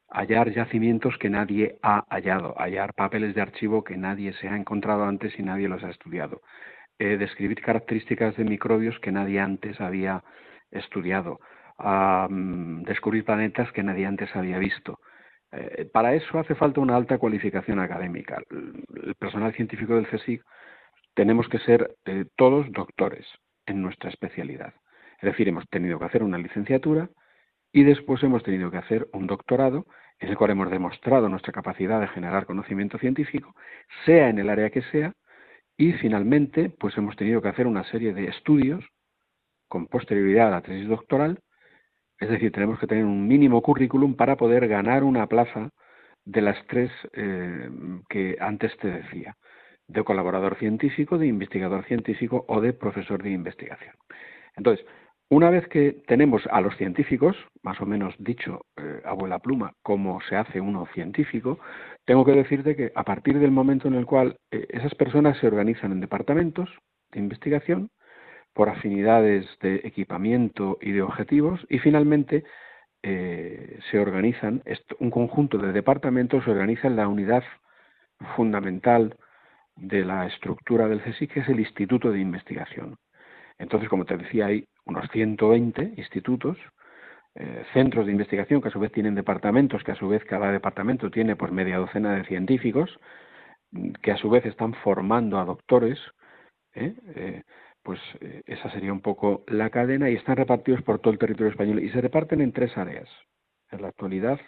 hallar yacimientos que nadie ha hallado, hallar papeles de archivo que nadie se ha encontrado antes y nadie los ha estudiado, describir características de microbios que nadie antes había estudiado, descubrir planetas que nadie antes había visto, eh, para eso hace falta una alta cualificación académica. El, personal científico del CSIC tenemos que ser eh, todos doctores en nuestra especialidad. Es decir, hemos tenido que hacer una licenciatura y después hemos tenido que hacer un doctorado en el cual hemos demostrado nuestra capacidad de generar conocimiento científico, sea en el área que sea, y finalmente pues hemos tenido que hacer una serie de estudios con posterioridad a la tesis doctoral es decir, tenemos que tener un mínimo currículum para poder ganar una plaza de las tres eh, que antes te decía, de colaborador científico, de investigador científico o de profesor de investigación. Entonces, una vez que tenemos a los científicos, más o menos dicho, eh, abuela pluma, cómo se hace uno científico, tengo que decirte que a partir del momento en el cual eh, esas personas se organizan en departamentos de investigación, por afinidades de equipamiento y de objetivos y finalmente eh, se organizan, un conjunto de departamentos se organiza en la unidad fundamental de la estructura del CSIC, que es el Instituto de Investigación. Entonces, como te decía, hay unos 120 institutos, eh, centros de investigación que a su vez tienen departamentos, que a su vez cada departamento tiene pues media docena de científicos, que a su vez están formando a doctores. ¿eh? eh pues esa sería un poco la cadena y están repartidos por todo el territorio español y se reparten en tres áreas. En la actualidad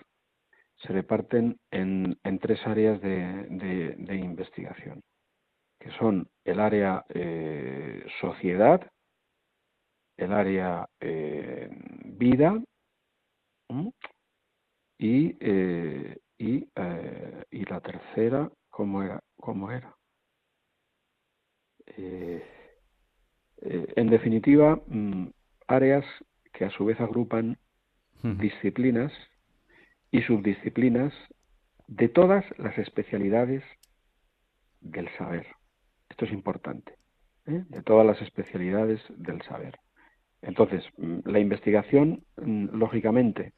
se reparten en, tres áreas de, investigación, que son el área sociedad, el área eh, vida y, y, y, la tercera, ¿cómo era? ¿Cómo era? Eh, en definitiva, mm, áreas que a su vez agrupan disciplinas y subdisciplinas de todas las especialidades del saber. Esto es importante, ¿eh? de todas las especialidades del saber. Entonces, mm, la investigación, mm, lógicamente,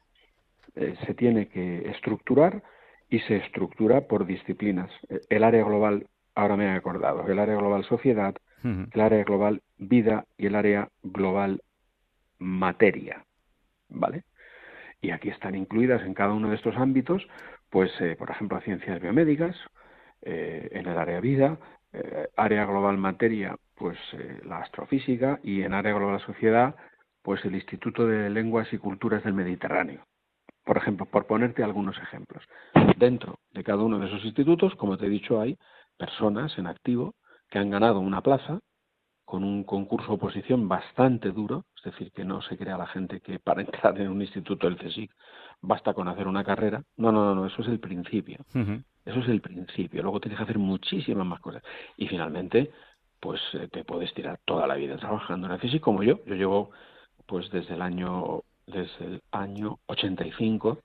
eh, se tiene que estructurar y se estructura por disciplinas. El área global, ahora me he acordado, el área global sociedad, el área global vida y el área global materia, ¿vale? Y aquí están incluidas en cada uno de estos ámbitos, pues, eh, por ejemplo, ciencias biomédicas, eh, en el área vida, eh, área global materia, pues la astrofísica, y en área global sociedad, pues el Instituto de Lenguas y Culturas del Mediterráneo. Por ejemplo, por ponerte algunos ejemplos. Dentro de cada uno de esos institutos, como te he dicho, hay personas en activo que han ganado una plaza con un concurso oposición bastante duro, es decir, que no se crea la gente que para entrar en un instituto del CSIC basta con hacer una carrera. No, no, no, eso es el principio. Eso es el principio. Luego tienes que hacer muchísimas más cosas. Y finalmente, pues eh, te puedes tirar toda la vida trabajando en el CSIC como yo. Yo llevo, pues desde el año, desde el año 85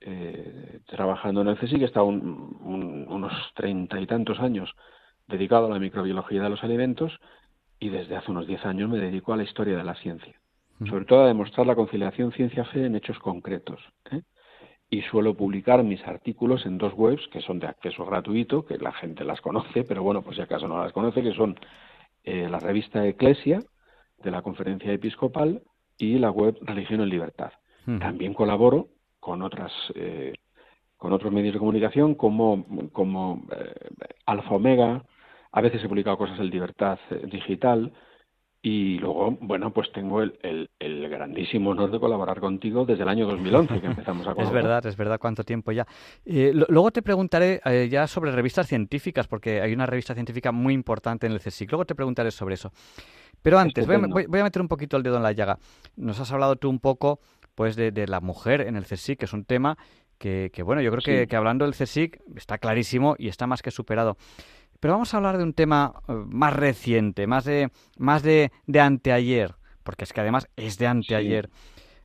eh, trabajando en el CSIC, he estado unos treinta y tantos años dedicado a la microbiología de los alimentos y desde hace unos 10 años me dedico a la historia de la ciencia, sobre todo a demostrar la conciliación ciencia-fe en hechos concretos. ¿eh? Y suelo publicar mis artículos en dos webs que son de acceso gratuito, que la gente las conoce, pero bueno, pues si acaso no las conoce, que son eh, la revista Eclesia de la Conferencia Episcopal y la web Religión en Libertad. También colaboro con otras eh, con otros medios de comunicación como, como Alfa Omega, a veces he publicado cosas en Libertad eh, Digital y luego, bueno, pues tengo el, el, grandísimo honor de colaborar contigo desde el año 2011 que empezamos a colaborar. es verdad, es verdad, cuánto tiempo ya. Eh, luego te preguntaré eh, ya sobre revistas científicas, porque hay una revista científica muy importante en el CSIC. Luego te preguntaré sobre eso. Pero antes, voy a, meter un poquito el dedo en la llaga. Nos has hablado tú un poco pues de, la mujer en el CSIC, que es un tema que, bueno, yo creo que, que hablando del CSIC está clarísimo y está más que superado. Pero vamos a hablar de un tema eh, más reciente, más de, más de, de anteayer, porque es que además es de anteayer.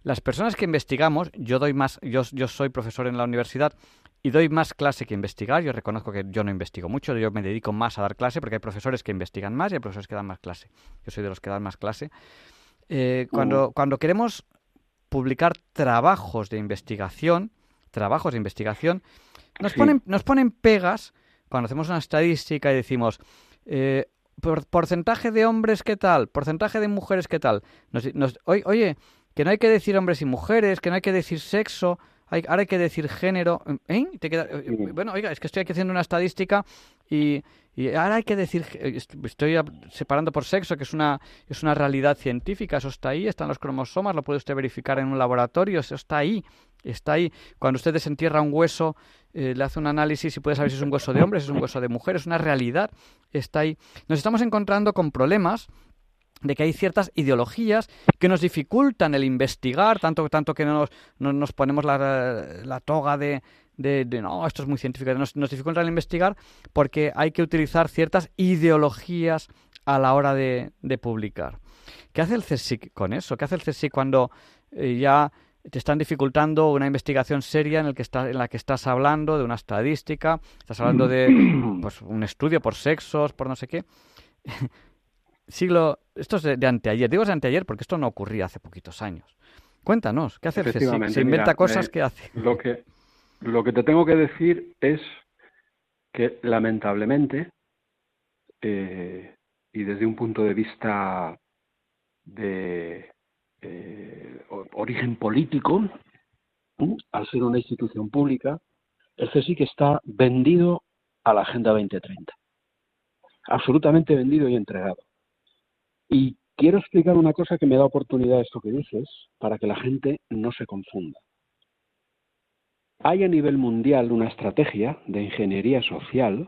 las personas que investigamos, yo doy más, yo, yo soy profesor en la universidad y doy más clase que investigar. Yo reconozco que yo no investigo mucho, yo me dedico más a dar clase porque hay profesores que investigan más y hay profesores que dan más clase. Yo soy de los que dan más clase. Eh, cuando, cuando queremos publicar trabajos de investigación, trabajos de investigación, nos, ponen, nos ponen pegas cuando hacemos una estadística y decimos, eh, porcentaje de hombres, ¿qué tal? Porcentaje de mujeres, ¿qué tal? oye, que no hay que decir hombres y mujeres, que no hay que decir sexo, ahora hay que decir género. ¿eh? Bueno, oiga, es que estoy aquí haciendo una estadística y, ahora hay que decir, estoy separando por sexo, que es una, es una realidad científica, eso está ahí, están los cromosomas, lo puede usted verificar en un laboratorio, eso está ahí, está ahí. Cuando usted desentierra un hueso, eh, le hace un análisis y puede saber si es un hueso de hombre, si es un hueso de mujer, es una realidad, está ahí. Nos estamos encontrando con problemas de que hay ciertas ideologías que nos dificultan el investigar, tanto, tanto que no nos, nos ponemos la, toga de, de, no, esto es muy científico, nos, nos dificultan el investigar porque hay que utilizar ciertas ideologías a la hora de, de publicar. ¿Qué hace el CSIC con eso? ¿Qué hace el CSIC cuando eh, ya te están dificultando una investigación seria en, el que está, en la que estás hablando de una estadística, estás hablando de pues, un estudio por sexos, por no sé qué? siglo, esto es de, anteayer, digo de anteayer porque esto no ocurría hace poquitos años. Cuéntanos, ¿qué hace el CSIC? Se inventa cosas, ¿qué hace? Lo que, lo que te tengo que decir es que lamentablemente, eh, y desde un punto de vista de eh, origen político, al ser una institución pública, el CSIC está vendido a la Agenda 2030. Absolutamente vendido y entregado. Y quiero explicar una cosa que me da oportunidad esto que dices, para que la gente no se confunda. Hay a nivel mundial una estrategia de ingeniería social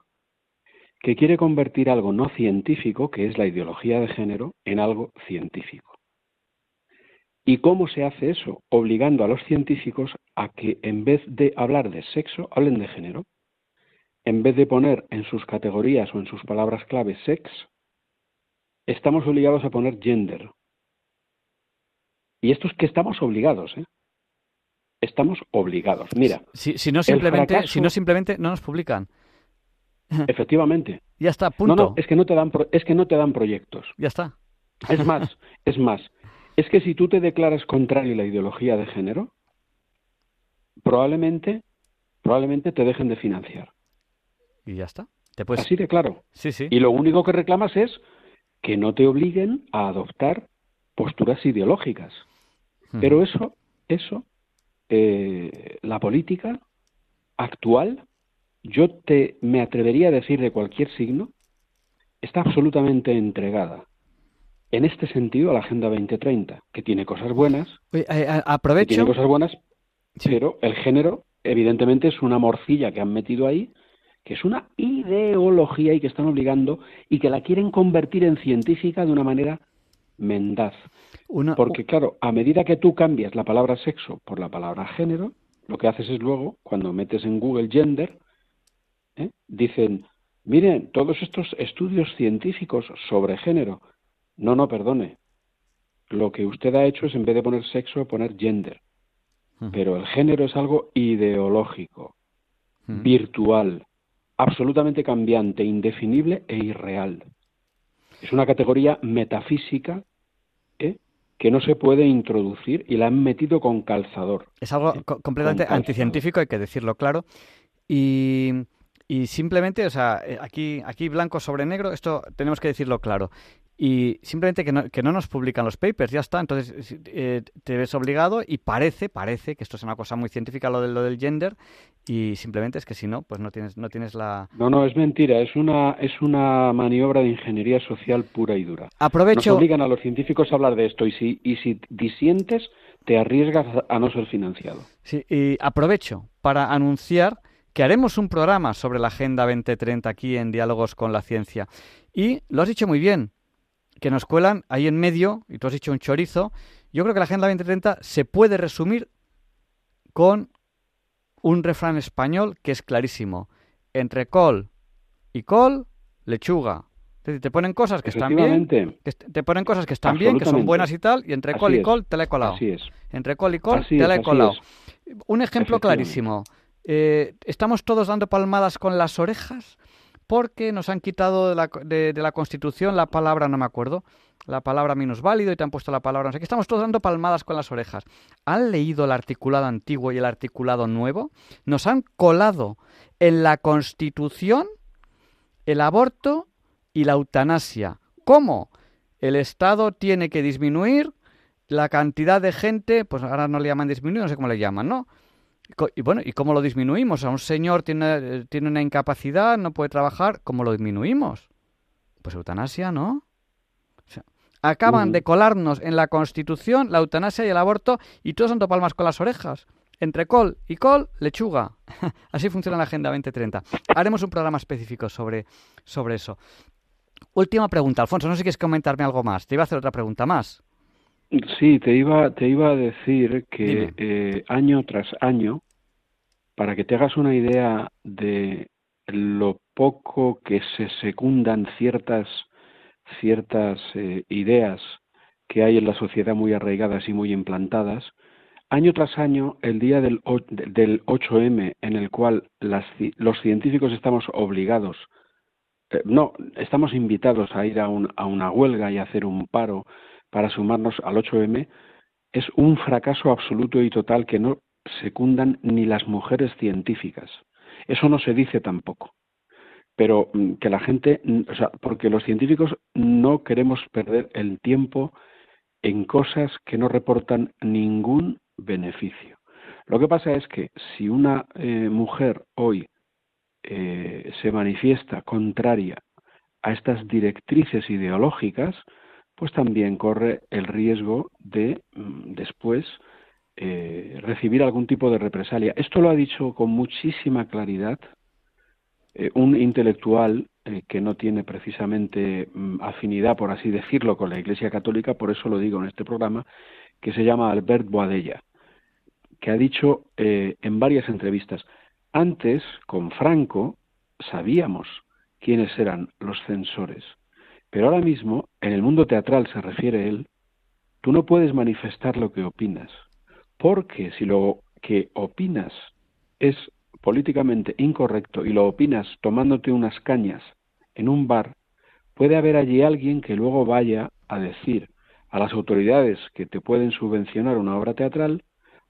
que quiere convertir algo no científico, que es la ideología de género, en algo científico. ¿Y cómo se hace eso? Obligando a los científicos a que en vez de hablar de sexo, hablen de género. En vez de poner en sus categorías o en sus palabras clave sex, estamos obligados a poner gender. Y esto es que estamos obligados, ¿eh? Estamos obligados. Mira. Si, no, simplemente, si no simplemente no nos publican. Efectivamente. Ya está, punto. No, no, es que no te dan, es que no te dan proyectos. Ya está. Es más, es más. Es que si tú te declaras contrario a la ideología de género, probablemente, probablemente te dejen de financiar. Y ya está. Así de claro. Sí, sí. Y lo único que reclamas es que no te obliguen a adoptar posturas ideológicas. Hmm. Pero eso, eso, eh, la política actual, yo te me atrevería a decir de cualquier signo, está absolutamente entregada en este sentido a la Agenda 2030, que tiene cosas buenas, eh, aprovecho. tiene cosas buenas, pero el género, evidentemente, es una morcilla que han metido ahí que es una ideología y que están obligando y que la quieren convertir en científica de una manera mendaz. Porque claro, a medida que tú cambias la palabra sexo por la palabra género, lo que haces es luego, cuando metes en Google gender, ¿eh? dicen, miren, todos estos estudios científicos sobre género. No, no, perdone. Lo que usted ha hecho es, en vez de poner sexo, poner gender. Pero el género es algo ideológico, virtual, absolutamente cambiante, indefinible e irreal. Es una categoría metafísica ¿eh? que no se puede introducir y la han metido con calzador. Es algo completamente anticientífico, hay que decirlo claro. Y, y simplemente, o sea, eh, aquí, aquí blanco sobre negro, esto tenemos que decirlo claro y simplemente que no, que no nos publican los papers, ya está. Entonces eh, te ves obligado y parece, parece que esto es una cosa muy científica lo, de, lo del gender y simplemente es que si no, pues no tienes, no tienes la... No, no, es mentira, es una, es una maniobra de ingeniería social pura y dura. Aprovecho... Nos obligan a los científicos a hablar de esto y si, y si disientes te arriesgas a no ser financiado. Sí, y aprovecho para anunciar que haremos un programa sobre la Agenda 2030 aquí en Diálogos con la Ciencia. Y lo has dicho muy bien, que nos cuelan ahí en medio, y tú has dicho un chorizo, yo creo que la Agenda 2030 se puede resumir con un refrán español que es clarísimo. Entre col y col, lechuga. te ponen cosas que están bien, te ponen cosas que están bien, que son buenas y tal, y entre col y col te la he colado. Así es. Entre col y col te la he colado. Un ejemplo clarísimo. Eh, estamos todos dando palmadas con las orejas porque nos han quitado de la, Constitución la palabra, no me acuerdo, la palabra válido y te han puesto la palabra, no sé qué. Estamos todos dando palmadas con las orejas. ¿Han leído el articulado antiguo y el articulado nuevo? Nos han colado en la Constitución el aborto y la eutanasia. ¿Cómo? El Estado tiene que disminuir la cantidad de gente, pues ahora no le llaman disminuir, no sé cómo le llaman, ¿no? Y bueno, ¿y cómo lo disminuimos? A un señor tiene, tiene una incapacidad, no puede trabajar, ¿cómo lo disminuimos? Pues eutanasia, ¿no? acaban de colarnos en la Constitución la eutanasia y el aborto y todos dando palmas con las orejas. Entre col y col, lechuga. Así funciona la Agenda 2030. Haremos un programa específico sobre, sobre eso. Última pregunta, Alfonso, no sé si quieres comentarme algo más. Te iba a hacer otra pregunta más. Sí, te iba, te iba a decir que eh, año tras año, para que te hagas una idea de lo poco que se secundan ciertas, ciertas eh, ideas que hay en la sociedad muy arraigadas y muy implantadas, año tras año, el día del, del 8M, en el cual las, los científicos estamos obligados, eh, no, estamos invitados a ir a, un, a una huelga y a hacer un paro para sumarnos al 8M es un fracaso absoluto y total que no secundan ni las mujeres científicas. Eso no se dice tampoco. Pero mm, que la gente, mm, o sea, porque los científicos no queremos perder el tiempo en cosas que no reportan ningún beneficio. Lo que pasa es que si una eh, mujer hoy eh, se manifiesta contraria a estas directrices ideológicas, pues también corre el riesgo de mm, después eh, recibir algún tipo de represalia. Esto lo ha dicho con muchísima claridad eh, un intelectual eh, que no tiene precisamente mm, afinidad, por así decirlo, con la Iglesia Católica, por eso lo digo en este programa, que se llama Albert Boadella, que ha dicho en varias entrevistas, antes, con Franco, sabíamos quiénes eran los censores pero ahora mismo, en el mundo teatral se refiere él, tú no puedes manifestar lo que opinas, porque si lo que opinas es políticamente incorrecto y lo opinas tomándote unas cañas en un bar, puede haber allí alguien que luego vaya a decir a las autoridades que te pueden subvencionar una obra teatral,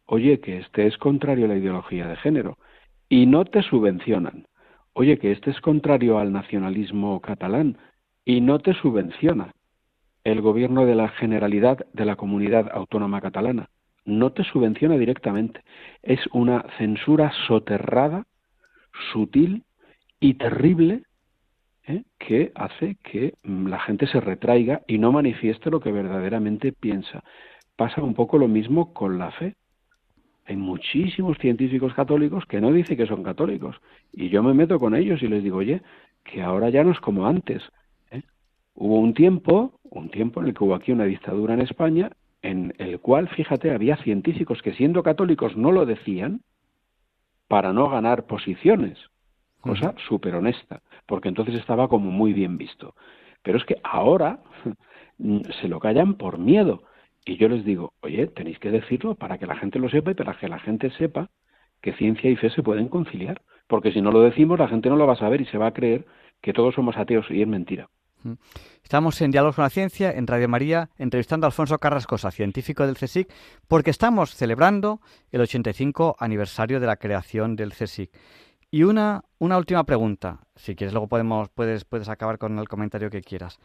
oye, que este es contrario a la ideología de género, y no te subvencionan. Oye, que este es contrario al nacionalismo catalán, y no te subvenciona el gobierno de la Generalidad de la Comunidad Autónoma Catalana. No te subvenciona directamente. Es una censura soterrada, sutil y terrible ¿eh? que hace que mm, la gente se retraiga y no manifieste lo que verdaderamente piensa. Pasa un poco lo mismo con la fe. Hay muchísimos científicos católicos que no dicen que son católicos. Y yo me meto con ellos y les digo, oye, que ahora ya no es como antes. Hubo un tiempo, un tiempo en el que hubo aquí una dictadura en España, en el cual, fíjate, había científicos que siendo católicos no lo decían para no ganar posiciones, cosa súper honesta, porque entonces estaba como muy bien visto. Pero es que ahora se lo callan por miedo. Y yo les digo, oye, tenéis que decirlo para que la gente lo sepa y para que la gente sepa que ciencia y fe se pueden conciliar. Porque si no lo decimos, la gente no lo va a saber y se va a creer que todos somos ateos y es mentira. Estamos en Diálogos con la Ciencia, en Radio María, entrevistando a Alfonso Carrascosa, científico del CSIC, porque estamos celebrando el 85 aniversario de la creación del CSIC. Y una, una última pregunta, si quieres, luego podemos, puedes, puedes acabar con el comentario que quieras.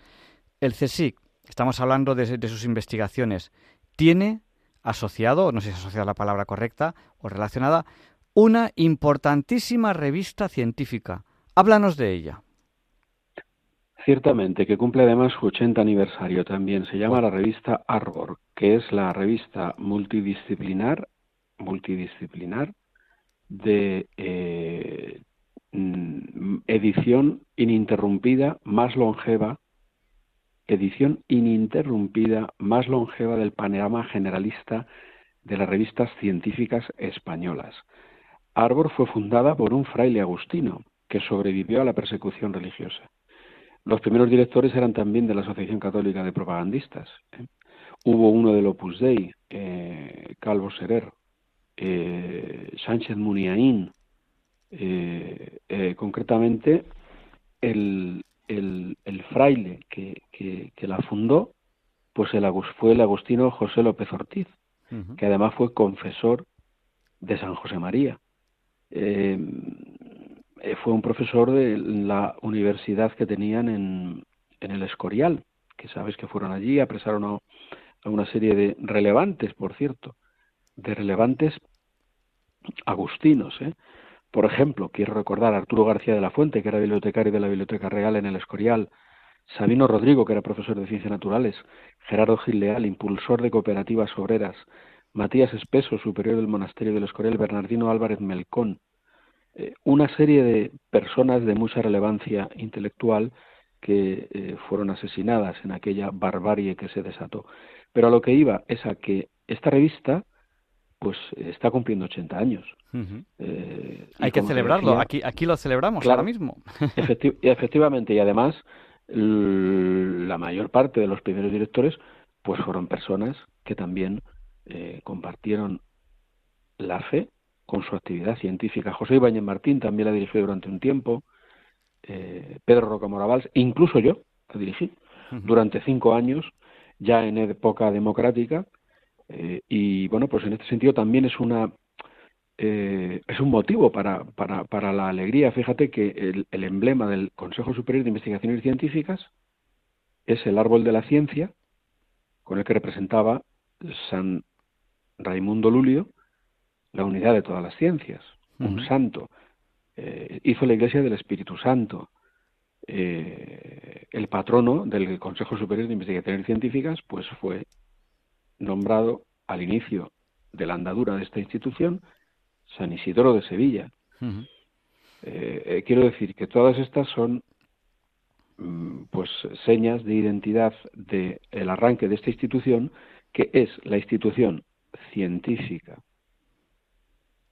El CSIC, estamos hablando de, de sus investigaciones, tiene asociado, no sé si es asociada la palabra correcta o relacionada, una importantísima revista científica. Háblanos de ella. Ciertamente, que cumple además su 80 aniversario también. Se llama la revista Arbor, que es la revista multidisciplinar, multidisciplinar de eh, mm, edición ininterrumpida más longeva, edición ininterrumpida más longeva del panorama generalista de las revistas científicas españolas. Arbor fue fundada por un fraile agustino que sobrevivió a la persecución religiosa los primeros directores eran también de la Asociación Católica de Propagandistas. ¿eh? Hubo uno del Opus Dei, eh, Calvo Serer, eh, Sánchez Muniaín, concretamente el, el, fraile que, que, la fundó pues el, fue el agustino José López Ortiz, que además fue confesor de San José María. Eh, fue un profesor de la universidad que tenían en, en el Escorial, que sabes que fueron allí, apresaron a, una serie de relevantes, por cierto, de relevantes agustinos. ¿eh? Por ejemplo, quiero recordar a Arturo García de la Fuente, que era bibliotecario de la Biblioteca Real en el Escorial, Sabino Rodrigo, que era profesor de Ciencias Naturales, Gerardo Gil Leal, impulsor de cooperativas obreras, Matías Espeso, superior del Monasterio del Escorial, Bernardino Álvarez Melcón, eh, una serie de personas de mucha relevancia intelectual que eh, fueron asesinadas en aquella barbarie que se desató. Pero a lo que iba es a que esta revista pues está cumpliendo 80 años. Eh, Hay que celebrarlo, aquí, aquí lo celebramos ahora mismo. efectivamente, y además la mayor parte de los primeros directores pues fueron personas que también eh, compartieron la fe con su actividad científica. José Ibáñez Martín también la dirigió durante un tiempo, eh, Pedro Rocamora Valls, e incluso yo la dirigí durante cinco años, ya en época democrática, eh, y bueno, pues en este sentido también es una eh, es un motivo para, para, para, la alegría. Fíjate que el, el, emblema del Consejo Superior de Investigaciones Científicas es el árbol de la ciencia, con el que representaba San Raimundo Lulio la unidad de todas las ciencias, un santo. Eh, hizo la Iglesia del Espíritu Santo. el patrono del Consejo Superior de Investigaciones Científicas, pues fue nombrado al inicio de la andadura de esta institución San Isidoro de Sevilla. Eh, eh, quiero decir que todas estas son mm, pues señas de identidad del el arranque de esta institución, que es la institución científica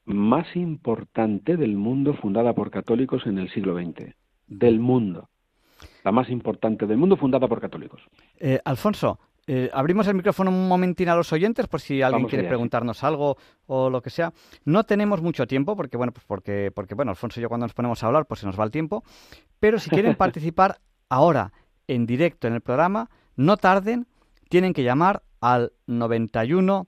más importante del mundo fundada por católicos en el siglo XX. Del mundo. La más importante del mundo fundada por católicos. Eh, Alfonso, eh, abrimos el micrófono un momentín a los oyentes por si alguien quiere preguntarnos algo o lo que sea. No tenemos mucho tiempo porque bueno, pues porque porque bueno, Alfonso y yo cuando nos ponemos a hablar pues se nos va el tiempo, pero si quieren participar ahora en directo en el programa, no tarden, tienen que llamar al 91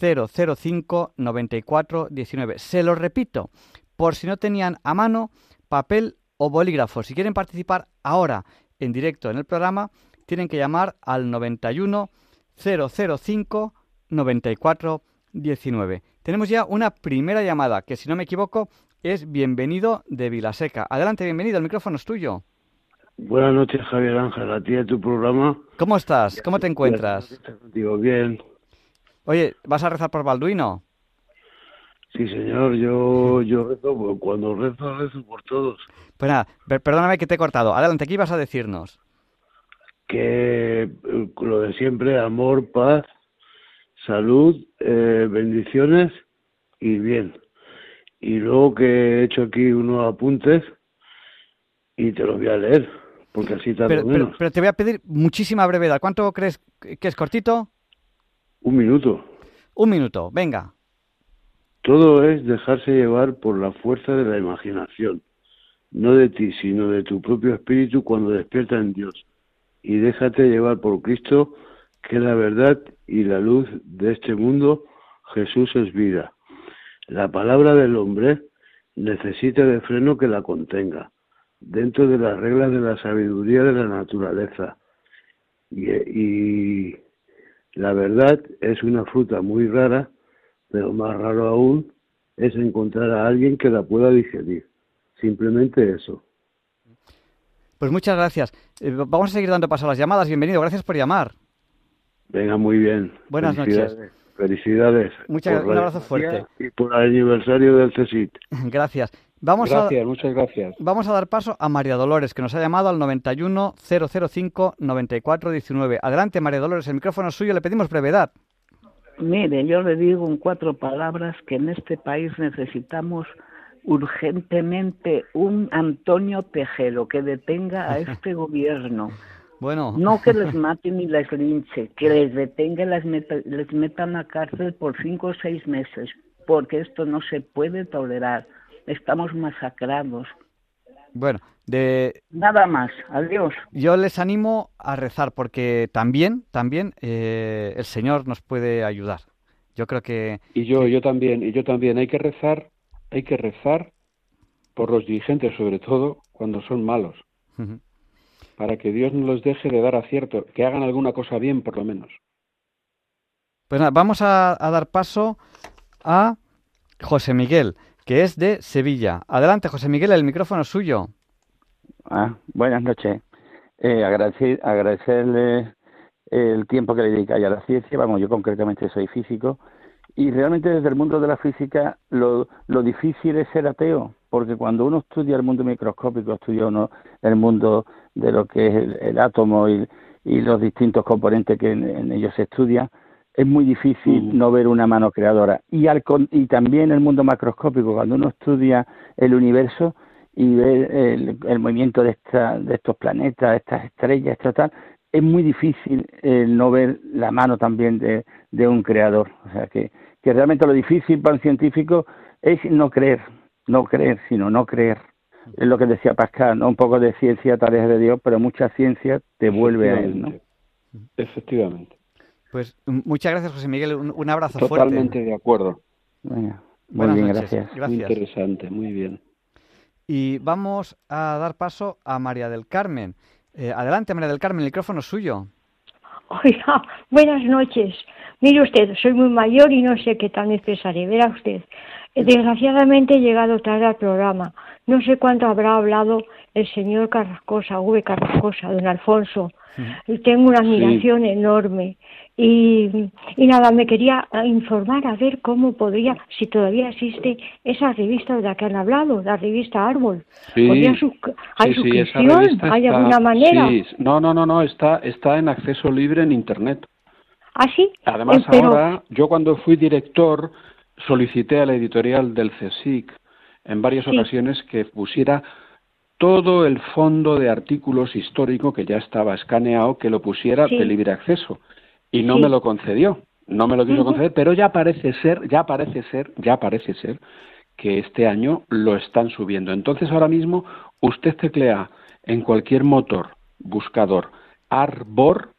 005 94 19. Se lo repito, por si no tenían a mano papel o bolígrafo. Si quieren participar ahora en directo en el programa, tienen que llamar al 91 005 94 19. Tenemos ya una primera llamada que, si no me equivoco, es Bienvenido de Vilaseca. Adelante, bienvenido, el micrófono es tuyo. Buenas noches, Javier Ángel, a ti y a tu programa. ¿Cómo estás? ¿Cómo te encuentras? Digo, bien. Oye, ¿vas a rezar por Balduino? Sí, señor, yo, yo rezo, cuando rezo, rezo por todos. Pues nada, perdóname que te he cortado. Adelante, ¿qué ibas a decirnos? que eh, lo de siempre, amor, paz, salud, eh, bendiciones y bien. Y luego que he hecho aquí unos apuntes y te los voy a leer, porque así tardo pero, menos. Pero, te voy a pedir muchísima brevedad. ¿Cuánto crees que es cortito? Un minuto. Un minuto, venga. Todo es dejarse llevar por la fuerza de la imaginación, no de ti, sino de tu propio espíritu cuando despierta en Dios y déjate llevar por Cristo, que la verdad y la luz de este mundo, Jesús es vida. La palabra del hombre necesita de freno que la contenga, dentro de las reglas de la sabiduría de la naturaleza. Y, y la verdad es una fruta muy rara, pero más raro aún es encontrar a alguien que la pueda digerir. Simplemente eso. Pues muchas gracias. Eh, vamos a seguir dando paso a las llamadas. Bienvenido, gracias por llamar. Venga, muy bien. Buenas noches. Felicidades. Muchas, un abrazo fuerte. Y por el aniversario del CESIT. Gracias. Vamos gracias, muchas gracias. Vamos a dar paso a María Dolores, que nos ha llamado al 91 005 94 19. Adelante, María Dolores, el micrófono es suyo, le pedimos brevedad. Mire, yo le digo en cuatro palabras que en este país necesitamos urgentemente un Antonio Tejero que detenga a este gobierno. Bueno. No que les mate ni les linche, que les detenga y les, meta, les metan a cárcel por cinco o seis meses, porque esto no se puede tolerar. Estamos masacrados. Bueno, de... Nada más, adiós. Yo les animo a rezar porque también, también eh, el Señor nos puede ayudar. Yo creo que... Y yo, yo también, y yo también. Hay que rezar, hay que rezar por los dirigentes, sobre todo cuando son malos para que Dios no los deje de dar acierto, que hagan alguna cosa bien por lo menos. Pues nada, vamos a, dar paso a José Miguel, que es de Sevilla. Adelante, José Miguel, el micrófono es suyo. Ah, buenas noches. Eh, agradecer, agradecerle el tiempo que le dedica a la ciencia. Vamos, yo concretamente soy físico. Y realmente desde el mundo de la física lo, lo difícil es ser ateo, porque cuando uno estudia el mundo microscópico, estudia uno el mundo de lo que es el, átomo y, los distintos componentes que en, ellos se estudian, es muy difícil mm. no ver una mano creadora. Y, al, y también el mundo macroscópico, cuando uno estudia el universo y ve el, movimiento de, esta, de estos planetas, estas estrellas, tal, es muy difícil no ver la mano también de, de un creador. O sea que, que realmente lo difícil para un científico es no creer, no creer, sino no creer es lo que decía Pascal, ¿no? Un poco de ciencia, tareas de Dios, pero mucha ciencia te vuelve a Él, ¿no? Efectivamente. Pues muchas gracias, José Miguel. Un, abrazo fuerte. Totalmente de acuerdo. muy bien, gracias. Muy interesante, muy bien. Y vamos a dar paso a María del Carmen. Eh, adelante, María del Carmen, el micrófono es suyo. Oiga, buenas noches. Mire usted, soy muy mayor y no sé qué me expresaré. Verá usted, desgraciadamente he llegado tarde al programa. No sé cuánto habrá hablado el señor Carrascosa, V. Carrascosa, don Alfonso. Y tengo una admiración enorme. Y, y, nada, me quería informar a ver cómo podría, si todavía existe esa revista de la que han hablado, la revista Árbol. Sí, ¿Hay suscripción? ¿Hay alguna manera? No, no, no, no, está, está en acceso libre en Internet. ¿Ah, sí? Además, eh, ahora, yo cuando fui director solicité a la editorial del CSIC en varias ocasiones que pusiera todo el fondo de artículos histórico que ya estaba escaneado, que lo pusiera de libre acceso. Y no me lo concedió, no me lo quiso conceder, pero ya parece ser, ya parece ser, ya parece ser que este año lo están subiendo. Entonces ahora mismo usted teclea en cualquier motor buscador Arbor,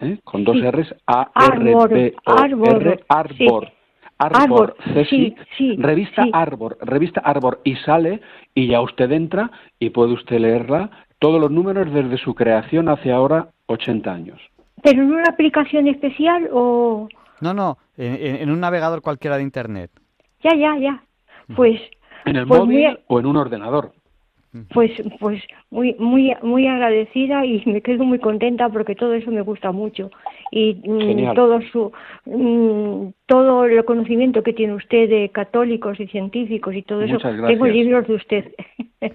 ¿eh? con dos R's, A-R-B-O-R, Arbor. Arbor, revista Arbor, revista Arbor, y sale y ya usted entra y puede usted leerla, todos los números desde su creación hace ahora 80 años. ¿Pero en una aplicación especial o...? No, no, en, un navegador cualquiera de Internet. Ya, ya, ya. Pues... En el pues móvil o en un ordenador. Pues, pues muy, muy, muy agradecida y me quedo muy contenta porque todo eso me gusta mucho y mm, todo su, mm, todo el conocimiento que tiene usted de católicos y científicos y todo eso. Tengo libros de usted.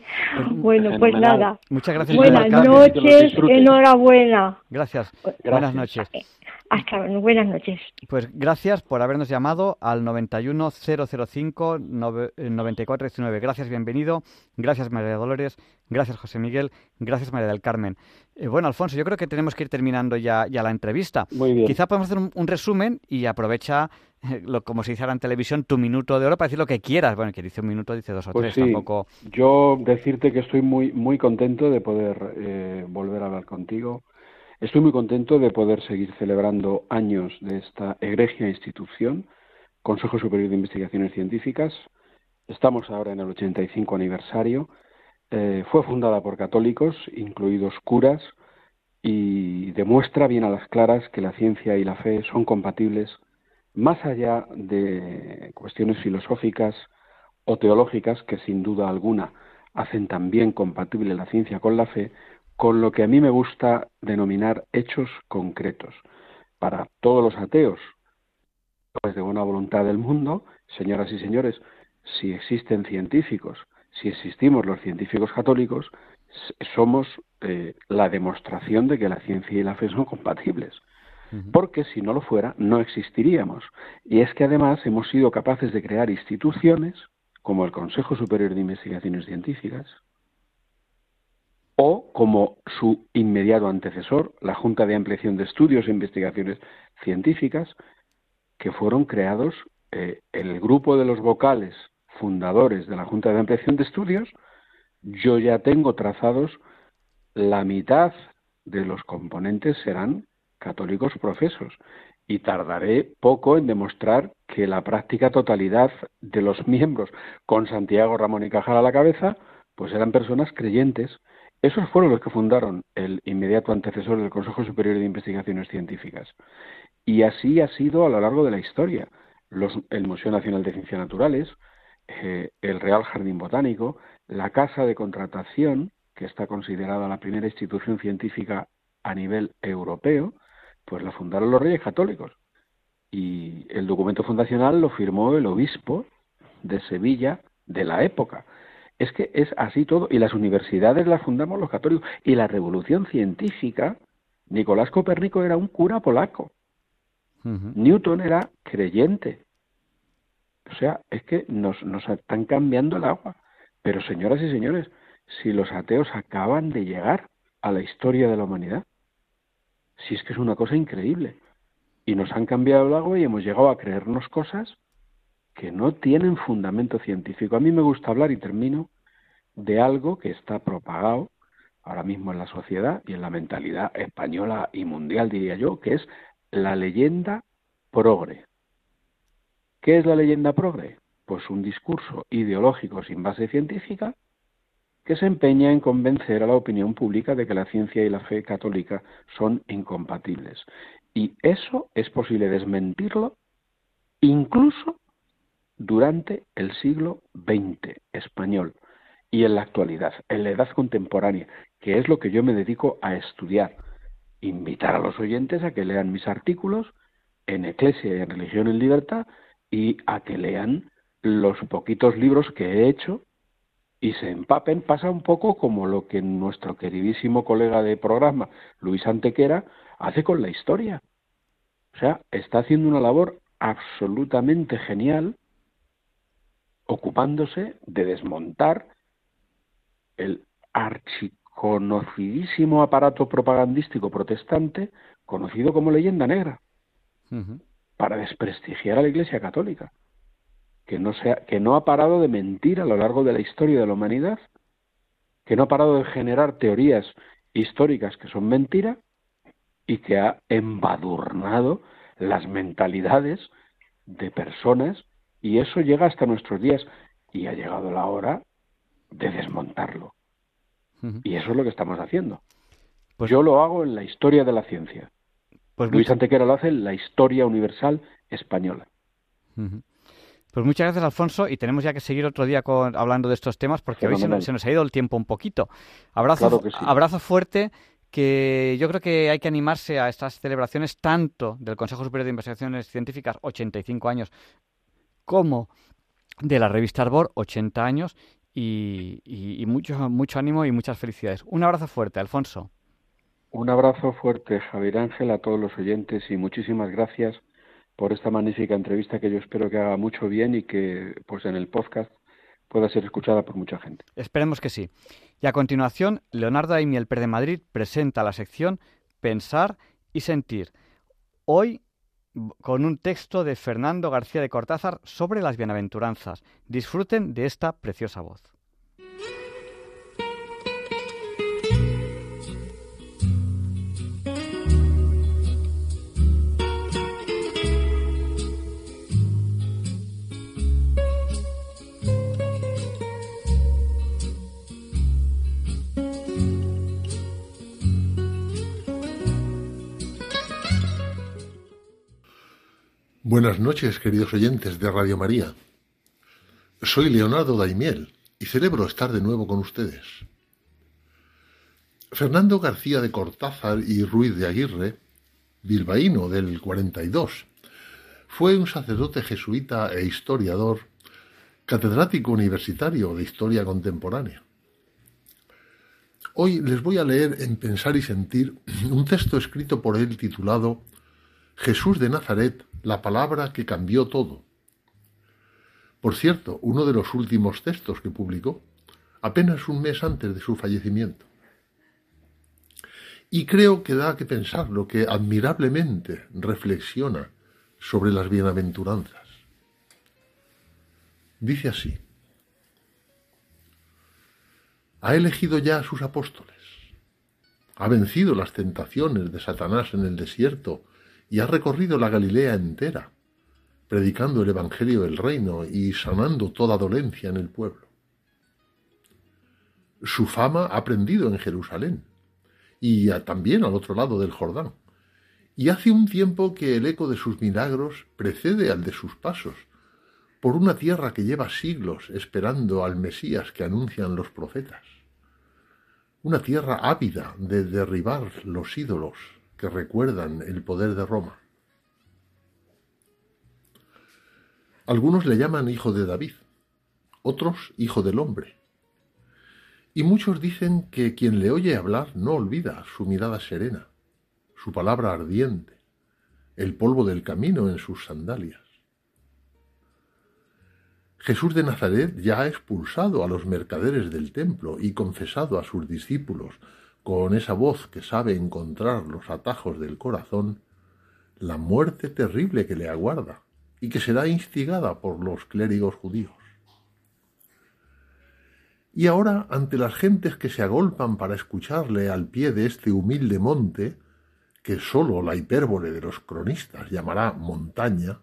bueno, pues nada. Muchas gracias. Buenas noches, enhorabuena. Gracias. Buenas noches. Hasta buenas noches. Pues gracias por habernos llamado al 91005 9419. Gracias, bienvenido. Gracias, María Dolores. Gracias, José Miguel. Gracias, María del Carmen. Eh, bueno, Alfonso, yo creo que tenemos que ir terminando ya, ya la entrevista. Muy bien. Quizá podemos hacer un, resumen y aprovecha, eh, lo, como se dice ahora en televisión, tu minuto de oro para decir lo que quieras. Bueno, que dice un minuto, dice dos o pues tres, tampoco. Yo decirte que estoy muy, muy contento de poder eh, volver a hablar contigo Estoy muy contento de poder seguir celebrando años de esta egregia institución, Consejo Superior de Investigaciones Científicas. Estamos ahora en el 85 aniversario. Eh, fue fundada por católicos, incluidos curas, y demuestra bien a las claras que la ciencia y la fe son compatibles más allá de cuestiones filosóficas o teológicas que sin duda alguna hacen también compatible la ciencia con la fe, con lo que a mí me gusta denominar hechos concretos. Para todos los ateos, pues de buena voluntad del mundo, señoras y señores, si existen científicos, si existimos los científicos católicos, somos eh, la demostración de que la ciencia y la fe son compatibles. Porque si no lo fuera, no existiríamos. Y es que además hemos sido capaces de crear instituciones, como el Consejo Superior de Investigaciones Científicas, o como su inmediato antecesor, la Junta de Ampliación de Estudios e Investigaciones Científicas, que fueron creados eh, el grupo de los vocales fundadores de la Junta de Ampliación de Estudios, yo ya tengo trazados la mitad de los componentes serán católicos profesos y tardaré poco en demostrar que la práctica totalidad de los miembros con Santiago Ramón y Cajal a la cabeza pues eran personas creyentes. Esos fueron los que fundaron el inmediato antecesor del Consejo Superior de Investigaciones Científicas. Y así ha sido a lo largo de la historia. el Museo Nacional de Ciencias Naturales, eh, el Real Jardín Botánico, la Casa de Contratación, que está considerada la primera institución científica a nivel europeo, pues la fundaron los Reyes Católicos. Y el documento fundacional lo firmó el obispo de Sevilla de la época. Es que es así todo. Y las universidades las fundamos los católicos. Y la revolución científica, Nicolás Copérnico era un cura polaco. Newton era creyente. O sea, es que nos, nos están cambiando el agua. Pero señoras y señores, si los ateos acaban de llegar a la historia de la humanidad, si es que es una cosa increíble. Y nos han cambiado el agua y hemos llegado a creernos cosas que no tienen fundamento científico. A mí me gusta hablar, y termino, de algo que está propagado ahora mismo en la sociedad y en la mentalidad española y mundial, diría yo, que es la leyenda progre. ¿Qué es la leyenda progre? Pues un discurso ideológico sin base científica que se empeña en convencer a la opinión pública de que la ciencia y la fe católica son incompatibles. Y eso es posible desmentirlo incluso durante el siglo XX español y en la actualidad, en la edad contemporánea, que es lo que yo me dedico a estudiar. Invitar a los oyentes a que lean mis artículos en Eclesia y en Religión en Libertad y a que lean los poquitos libros que he hecho y se empapen, pasa un poco como lo que nuestro queridísimo colega de programa, Luis Antequera, hace con la historia. O sea, está haciendo una labor absolutamente genial ocupándose de desmontar el archiconocidísimo aparato propagandístico protestante conocido como leyenda negra, para desprestigiar a la Iglesia Católica que no, sea, que no ha parado de mentir a lo largo de la historia de la humanidad, que no ha parado de generar teorías históricas que son mentira y que ha embadurnado las mentalidades de personas y eso llega hasta nuestros días y ha llegado la hora de desmontarlo. Y eso es lo que estamos haciendo. Pues, Yo lo hago en la historia de la ciencia. Pues Luis Antequera lo hace en la historia universal española. Pues muchas gracias, Alfonso, y tenemos ya que seguir otro día con, hablando de estos temas porque hoy se nos, ha ido el tiempo un poquito. Abrazo, abrazo fuerte, que yo creo que hay que animarse a estas celebraciones tanto del Consejo Superior de Investigaciones Científicas, 85 años, como de la revista Arbor, 80 años, y, y mucho, mucho ánimo y muchas felicidades. Un abrazo fuerte, Alfonso. Un abrazo fuerte, Javier Ángel, a todos los oyentes y muchísimas gracias por esta magnífica entrevista que yo espero que haga mucho bien y que pues en el podcast pueda ser escuchada por mucha gente. Esperemos que sí. Y a continuación, Leonardo Aimiel de Madrid presenta la sección Pensar y Sentir. Hoy con un texto de Fernando García de Cortázar sobre las bienaventuranzas. Disfruten de esta preciosa voz. Buenas noches, queridos oyentes de Radio María. Soy Leonardo Daimiel y celebro estar de nuevo con ustedes. Fernando García de Cortázar y Ruiz de Aguirre, bilbaíno del 42, fue un sacerdote jesuita e historiador, catedrático universitario de historia contemporánea. Hoy les voy a leer en Pensar y Sentir un texto escrito por él titulado Jesús de Nazaret, la palabra que cambió todo. Por cierto, uno de los últimos textos que publicó, apenas un mes antes de su fallecimiento. Y creo que da que pensar lo que admirablemente reflexiona sobre las bienaventuranzas. Dice así, ha elegido ya a sus apóstoles, ha vencido las tentaciones de Satanás en el desierto y ha recorrido la Galilea entera, predicando el Evangelio del Reino y sanando toda dolencia en el pueblo. Su fama ha prendido en Jerusalén y también al otro lado del Jordán. Y hace un tiempo que el eco de sus milagros precede al de sus pasos, por una tierra que lleva siglos esperando al Mesías que anuncian los profetas. Una tierra ávida de derribar los ídolos recuerdan el poder de Roma. Algunos le llaman hijo de David, otros hijo del hombre. Y muchos dicen que quien le oye hablar no olvida su mirada serena, su palabra ardiente, el polvo del camino en sus sandalias. Jesús de Nazaret ya ha expulsado a los mercaderes del templo y confesado a sus discípulos con esa voz que sabe encontrar los atajos del corazón, la muerte terrible que le aguarda y que será instigada por los clérigos judíos. Y ahora, ante las gentes que se agolpan para escucharle al pie de este humilde monte, que sólo la hipérbole de los cronistas llamará montaña,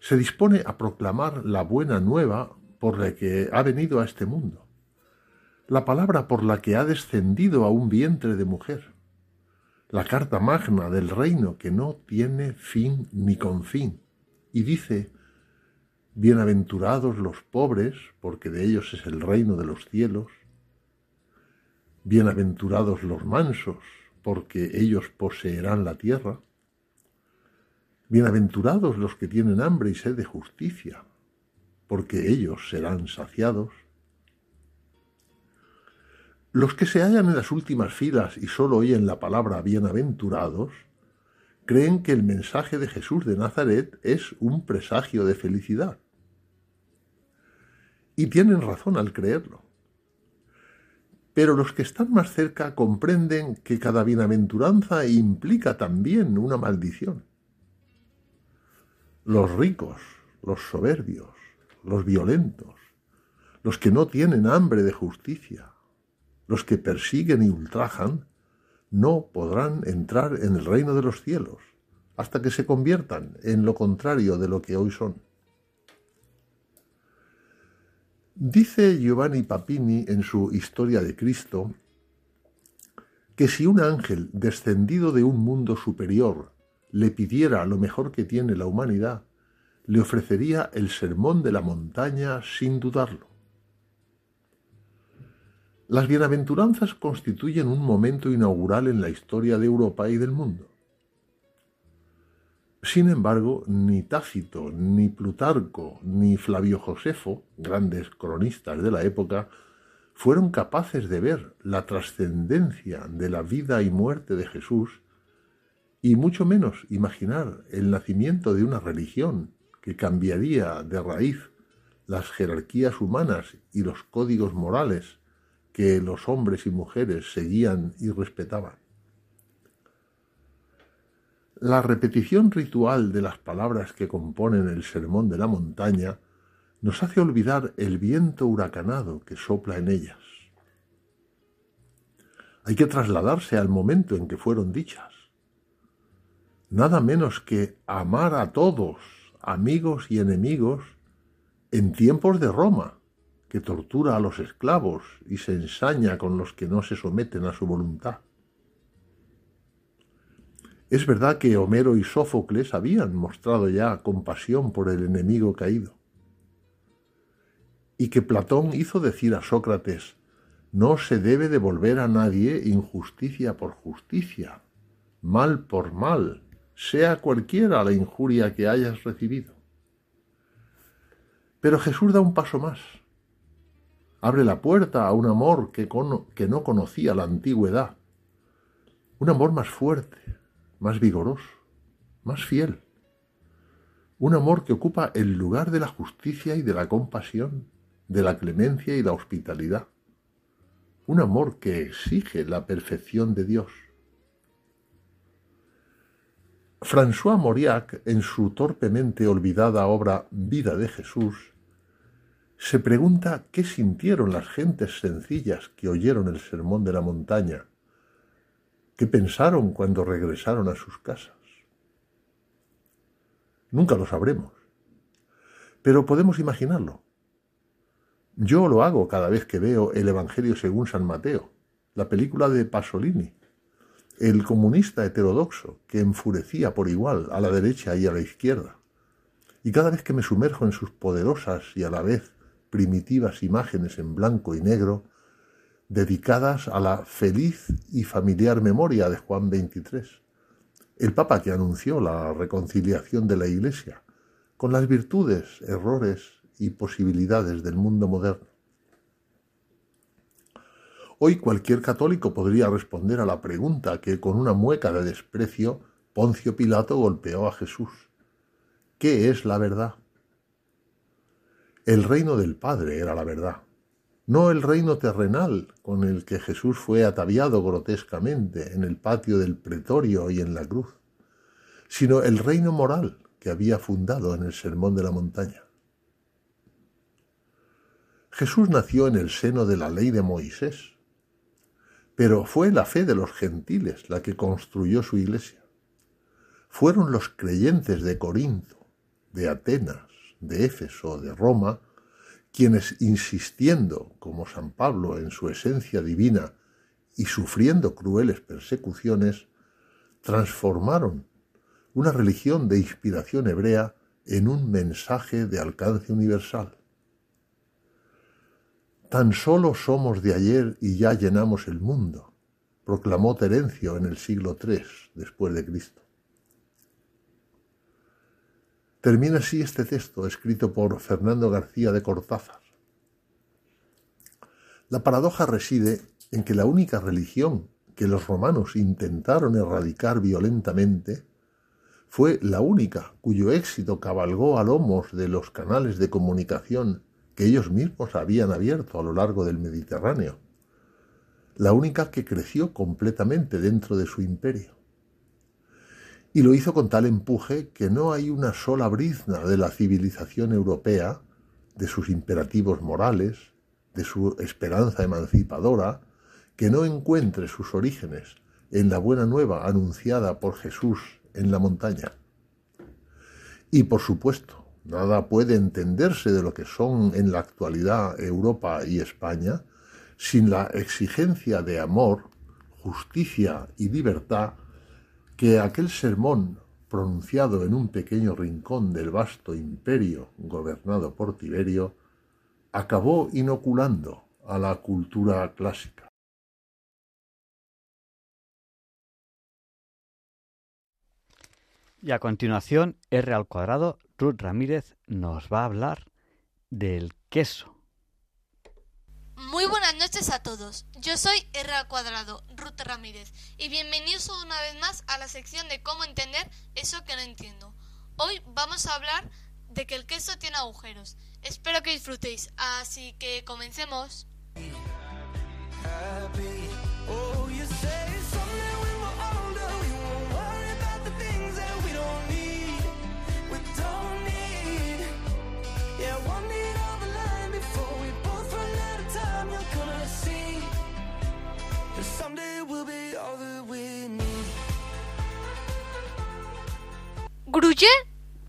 se dispone a proclamar la buena nueva por la que ha venido a este mundo la palabra por la que ha descendido a un vientre de mujer, la carta magna del reino que no tiene fin ni confín, y dice, Bienaventurados los pobres, porque de ellos es el reino de los cielos, Bienaventurados los mansos, porque ellos poseerán la tierra, Bienaventurados los que tienen hambre y sed de justicia, porque ellos serán saciados, los que se hallan en las últimas filas y sólo oyen la palabra bienaventurados, creen que el mensaje de Jesús de Nazaret es un presagio de felicidad. Y tienen razón al creerlo. Pero los que están más cerca comprenden que cada bienaventuranza implica también una maldición. Los ricos, los soberbios, los violentos, los que no tienen hambre de justicia, los que persiguen y ultrajan, no podrán entrar en el reino de los cielos hasta que se conviertan en lo contrario de lo que hoy son. Dice Giovanni Papini en su Historia de Cristo que si un ángel descendido de un mundo superior le pidiera lo mejor que tiene la humanidad, le ofrecería el sermón de la montaña sin dudarlo. Las bienaventuranzas constituyen un momento inaugural en la historia de Europa y del mundo. Sin embargo, ni Tácito, ni Plutarco, ni Flavio Josefo, grandes cronistas de la época, fueron capaces de ver la trascendencia de la vida y muerte de Jesús y mucho menos imaginar el nacimiento de una religión que cambiaría de raíz las jerarquías humanas y los códigos morales que los hombres y mujeres seguían y respetaban. La repetición ritual de las palabras que componen el sermón de la montaña nos hace olvidar el viento huracanado que sopla en ellas. Hay que trasladarse al momento en que fueron dichas. Nada menos que amar a todos, amigos y enemigos, en tiempos de Roma, que tortura a los esclavos y se ensaña con los que no se someten a su voluntad. Es verdad que Homero y Sófocles habían mostrado ya compasión por el enemigo caído, y que Platón hizo decir a Sócrates, no se debe devolver a nadie injusticia por justicia, mal por mal, sea cualquiera la injuria que hayas recibido. Pero Jesús da un paso más abre la puerta a un amor que, que no conocía la antigüedad, un amor más fuerte, más vigoroso, más fiel, Un amor que ocupa el lugar de la justicia y de la compasión, de la clemencia y la hospitalidad. Un amor que exige la perfección de Dios. François Mauriac, en su torpemente olvidada obra Vida de Jesús, se pregunta qué sintieron las gentes sencillas que oyeron el sermón de la montaña, qué pensaron cuando regresaron a sus casas. Nunca lo sabremos, pero podemos imaginarlo. Yo lo hago cada vez que veo el Evangelio según San Mateo, la película de Pasolini, el comunista heterodoxo que enfurecía por igual a la derecha y a la izquierda. Y cada vez que me sumerjo en sus poderosas y a la vez primitivas imágenes en blanco y negro dedicadas a la feliz y familiar memoria de Juan XXIII, el Papa que anunció la reconciliación de la Iglesia con las virtudes, errores y posibilidades del mundo moderno. Hoy cualquier católico podría responder a la pregunta que con una mueca de desprecio Poncio Pilato golpeó a Jesús. ¿Qué es la verdad? El reino del Padre era la verdad, no el reino terrenal con el que Jesús fue ataviado grotescamente en el patio del pretorio y en la cruz, sino el reino moral que había fundado en el Sermón de la Montaña. Jesús nació en el seno de la ley de Moisés, pero fue la fe de los gentiles la que construyó su iglesia. Fueron los creyentes de Corinto, de Atenas, de Éfeso, de Roma, quienes insistiendo, como San Pablo, en su esencia divina y sufriendo crueles persecuciones, transformaron una religión de inspiración hebrea en un mensaje de alcance universal. Tan solo somos de ayer y ya llenamos el mundo, proclamó Terencio en el siglo III después de Cristo. Termina así este texto escrito por Fernando García de Cortázar. La paradoja reside en que la única religión que los romanos intentaron erradicar violentamente fue la única cuyo éxito cabalgó a lomos de los canales de comunicación que ellos mismos habían abierto a lo largo del Mediterráneo, la única que creció completamente dentro de su imperio y lo hizo con tal empuje que no hay una sola brizna de la civilización europea, de sus imperativos morales, de su esperanza emancipadora, que no encuentre sus orígenes en la buena nueva anunciada por Jesús en la montaña. Y por supuesto, nada puede entenderse de lo que son en la actualidad Europa y España sin la exigencia de amor, justicia y libertad que aquel sermón pronunciado en un pequeño rincón del vasto imperio gobernado por Tiberio acabó inoculando a la cultura clásica. Y a continuación, R al cuadrado, Ruth Ramírez nos va a hablar del queso. Muy buenas noches a todos. Yo soy R al cuadrado, Ruth Ramírez, y bienvenidos una vez más a la sección de cómo entender eso que no entiendo. Hoy vamos a hablar de que el queso tiene agujeros. Espero que disfrutéis, así que comencemos. Gruyère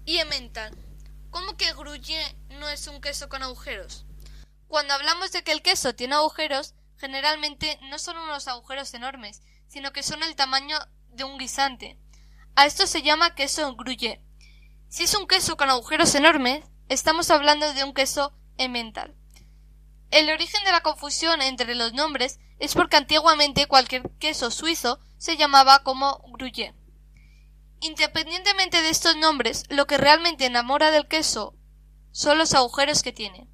y Emmental. ¿Cómo que Gruyère no es un queso con agujeros? Cuando hablamos de que el queso tiene agujeros, generalmente no son unos agujeros enormes, sino que son el tamaño de un guisante. A esto se llama queso Gruyère. Si es un queso con agujeros enormes, estamos hablando de un queso emmental. El origen de la confusión entre los nombres es porque antiguamente cualquier queso suizo se llamaba como Gruyère. Independientemente de estos nombres, lo que realmente enamora del queso son los agujeros que tiene.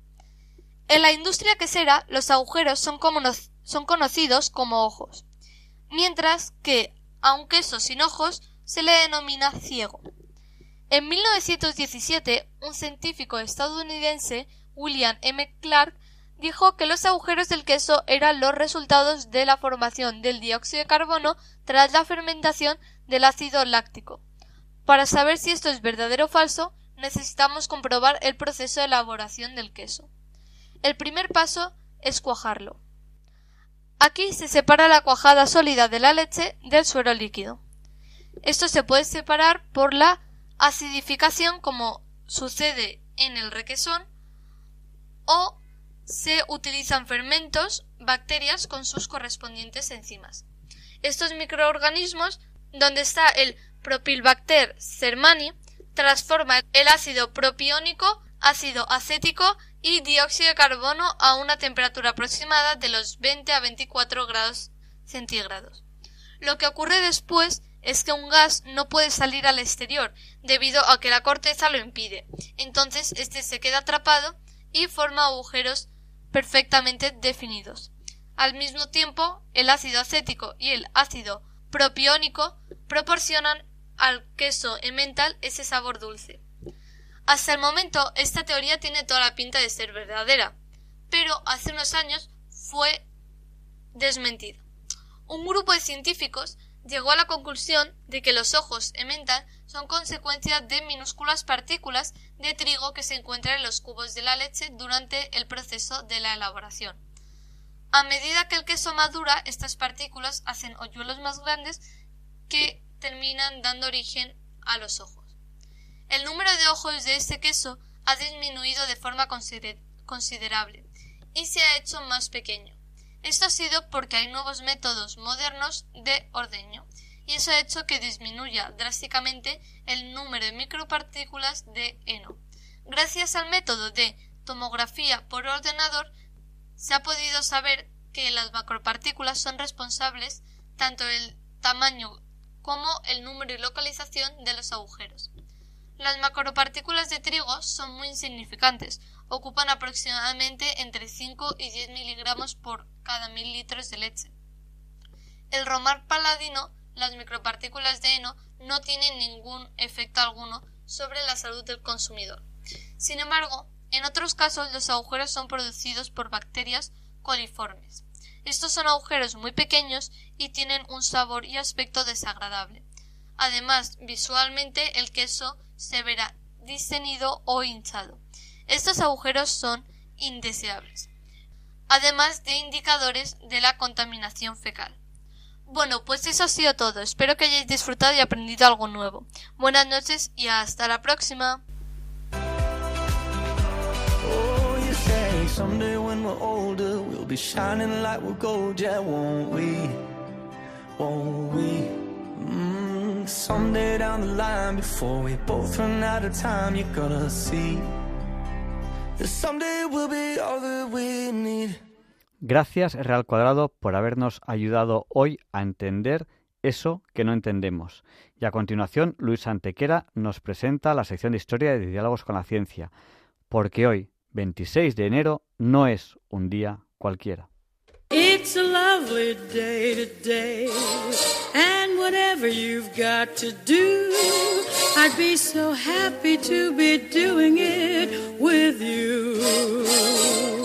En la industria quesera, los agujeros son, son conocidos como ojos, mientras que a un queso sin ojos se le denomina ciego. En 1917, un científico estadounidense, William M. Clark, dijo que los agujeros del queso eran los resultados de la formación del dióxido de carbono tras la fermentación del ácido láctico. Para saber si esto es verdadero o falso, necesitamos comprobar el proceso de elaboración del queso. El primer paso es cuajarlo. Aquí se separa la cuajada sólida de la leche del suero líquido. Esto se puede separar por la acidificación como sucede en el requesón o se utilizan fermentos, bacterias con sus correspondientes enzimas. Estos microorganismos, donde está el Propylbacter sermani, transforma el ácido propiónico, ácido acético y dióxido de carbono a una temperatura aproximada de los 20 a 24 grados centígrados. Lo que ocurre después es que un gas no puede salir al exterior debido a que la corteza lo impide. Entonces este se queda atrapado y forma agujeros perfectamente definidos. Al mismo tiempo, el ácido acético y el ácido propiónico proporcionan al queso emmental ese sabor dulce. Hasta el momento, esta teoría tiene toda la pinta de ser verdadera, pero hace unos años fue desmentida. Un grupo de científicos llegó a la conclusión de que los ojos emmental son consecuencia de minúsculas partículas de trigo que se encuentran en los cubos de la leche durante el proceso de la elaboración. A medida que el queso madura, estas partículas hacen hoyuelos más grandes que terminan dando origen a los ojos. El número de ojos de este queso ha disminuido de forma considerable y se ha hecho más pequeño. Esto ha sido porque hay nuevos métodos modernos de ordeño y eso ha hecho que disminuya drásticamente el número de micropartículas de heno. Gracias al método de tomografía por ordenador se ha podido saber que las macropartículas son responsables tanto del tamaño como el número y localización de los agujeros. Las macropartículas de trigo son muy insignificantes, ocupan aproximadamente entre 5 y 10 miligramos por cada mil litros de leche. El romar paladino, las micropartículas de heno, no tienen ningún efecto alguno sobre la salud del consumidor. Sin embargo, en otros casos los agujeros son producidos por bacterias coliformes. Estos son agujeros muy pequeños y tienen un sabor y aspecto desagradable. Además, visualmente el queso se verá distendido o hinchado. Estos agujeros son indeseables, además de indicadores de la contaminación fecal. Bueno, pues eso ha sido todo. Espero que hayáis disfrutado y aprendido algo nuevo. Buenas noches y hasta la próxima. Someday when we're older, we'll be shining like we're gold, yeah, won't we? Won't we? Mm, someday down the line, before we both run out of time, you're gonna see that someday we'll be all that we need. Gracias, Real Cuadrado, por habernos ayudado hoy a entender eso que no entendemos. Y a continuación, Luis Antequera nos presenta la sección de Historia de Diálogos con la Ciencia, porque hoy, 26 de enero no es un día cualquiera. It's a lovely day today, and whatever you've got to do, I'd be so happy to be doing it with you.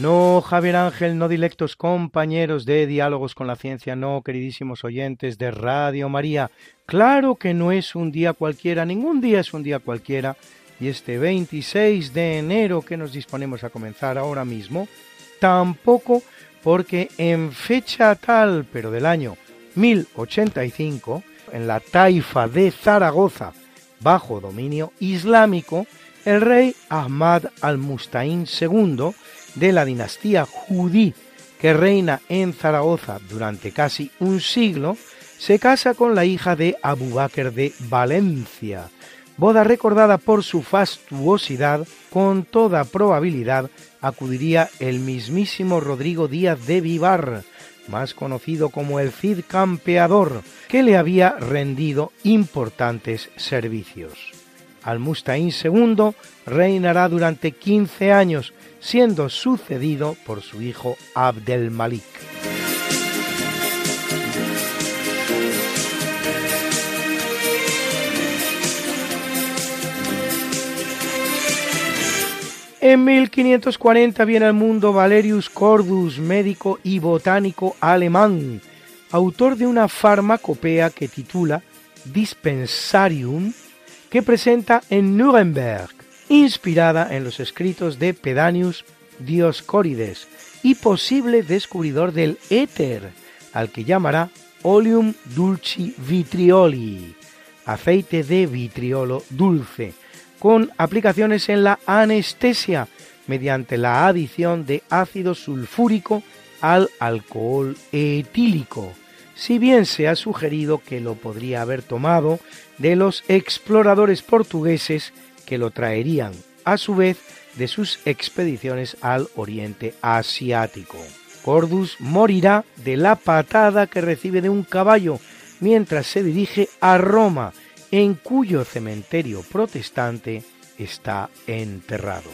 No, Javier Ángel, no dilectos compañeros de Diálogos con la Ciencia, no, queridísimos oyentes de Radio María. Claro que no es un día cualquiera, ningún día es un día cualquiera. Y este 26 de enero que nos disponemos a comenzar ahora mismo, tampoco porque en fecha tal, pero del año 1085, en la taifa de Zaragoza, bajo dominio islámico, el rey Ahmad al-Mustaín II de la dinastía judí que reina en Zaragoza durante casi un siglo, se casa con la hija de Abu de Valencia, boda recordada por su fastuosidad, con toda probabilidad acudiría el mismísimo Rodrigo Díaz de Vivar, más conocido como el Cid Campeador, que le había rendido importantes servicios. Al-Mustaín II reinará durante 15 años, siendo sucedido por su hijo Abdelmalik. En 1540 viene al mundo Valerius Cordus, médico y botánico alemán, autor de una farmacopea que titula Dispensarium, que presenta en Nuremberg, inspirada en los escritos de Pedanius Dioscórides y posible descubridor del éter, al que llamará Oleum dulci vitrioli, aceite de vitriolo dulce, con aplicaciones en la anestesia mediante la adición de ácido sulfúrico al alcohol etílico, si bien se ha sugerido que lo podría haber tomado de los exploradores portugueses que lo traerían, a su vez, de sus expediciones al Oriente Asiático. Cordus morirá de la patada que recibe de un caballo mientras se dirige a Roma en cuyo cementerio protestante está enterrado.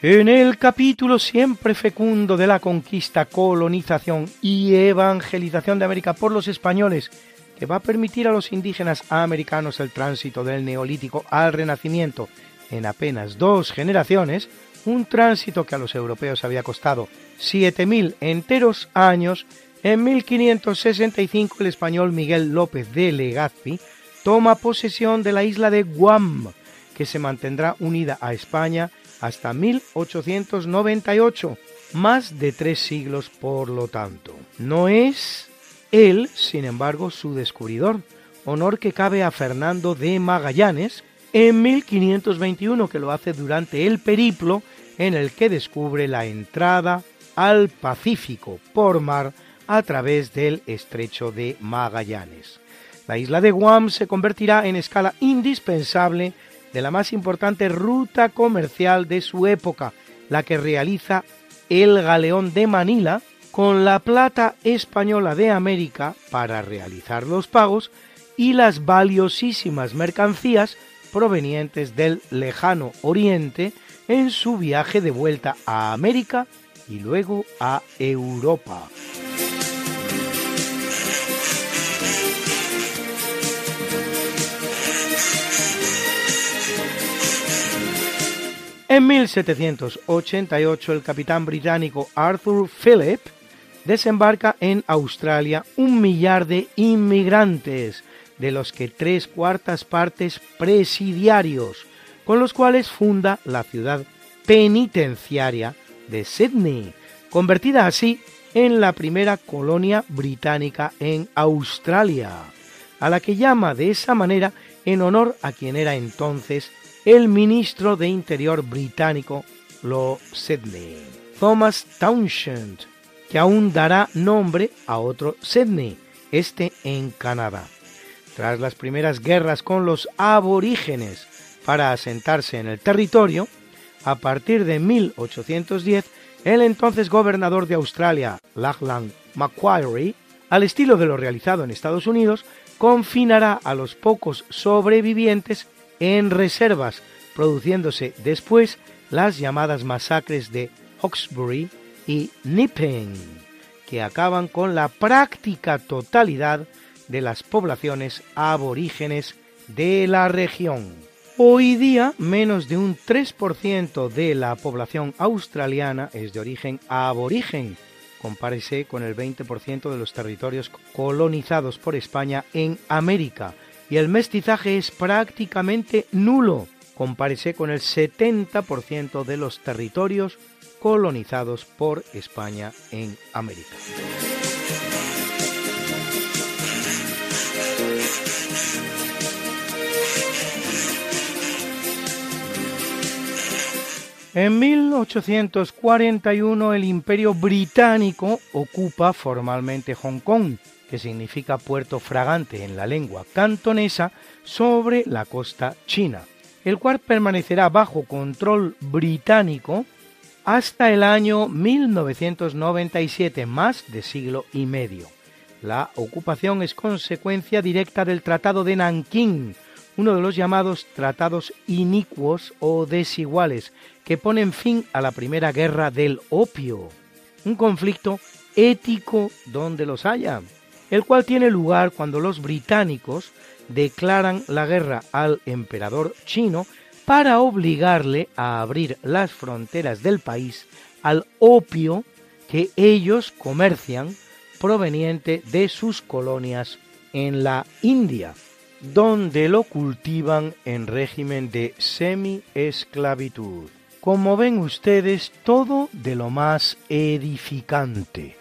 En el capítulo siempre fecundo de la conquista, colonización y evangelización de América por los españoles, que va a permitir a los indígenas americanos el tránsito del neolítico al renacimiento en apenas dos generaciones, un tránsito que a los europeos había costado 7.000 enteros años, en 1565 el español Miguel López de Legazpi toma posesión de la isla de Guam, que se mantendrá unida a España hasta 1898, más de tres siglos por lo tanto. No es él, sin embargo, su descubridor, honor que cabe a Fernando de Magallanes, en 1521 que lo hace durante el periplo en el que descubre la entrada al Pacífico por mar a través del estrecho de Magallanes. La isla de Guam se convertirá en escala indispensable de la más importante ruta comercial de su época, la que realiza el galeón de Manila con la plata española de América para realizar los pagos y las valiosísimas mercancías provenientes del lejano oriente en su viaje de vuelta a América y luego a Europa. En 1788 el capitán británico Arthur Phillip desembarca en Australia un millar de inmigrantes, de los que tres cuartas partes presidiarios, con los cuales funda la ciudad penitenciaria de Sydney, convertida así en la primera colonia británica en Australia, a la que llama de esa manera en honor a quien era entonces el ministro de Interior británico, Lord Sydney, Thomas Townshend, que aún dará nombre a otro Sydney, este en Canadá. Tras las primeras guerras con los aborígenes para asentarse en el territorio, a partir de 1810, el entonces gobernador de Australia, Lachlan Macquarie, al estilo de lo realizado en Estados Unidos, confinará a los pocos sobrevivientes en reservas, produciéndose después las llamadas masacres de Hawkesbury y Nipping, que acaban con la práctica totalidad de las poblaciones aborígenes de la región. Hoy día, menos de un 3% de la población australiana es de origen aborigen. Compárese con el 20% de los territorios colonizados por España en América. Y el mestizaje es prácticamente nulo. Compárese con el 70% de los territorios colonizados por España en América. En 1841 el Imperio Británico ocupa formalmente Hong Kong, que significa puerto fragante en la lengua cantonesa, sobre la costa china, el cual permanecerá bajo control británico hasta el año 1997, más de siglo y medio. La ocupación es consecuencia directa del Tratado de Nankín, uno de los llamados tratados inicuos o desiguales que ponen fin a la Primera Guerra del Opio, un conflicto ético donde los haya, el cual tiene lugar cuando los británicos declaran la guerra al emperador chino para obligarle a abrir las fronteras del país al opio que ellos comercian proveniente de sus colonias en la India, donde lo cultivan en régimen de semi-esclavitud. Como ven ustedes, todo de lo más edificante.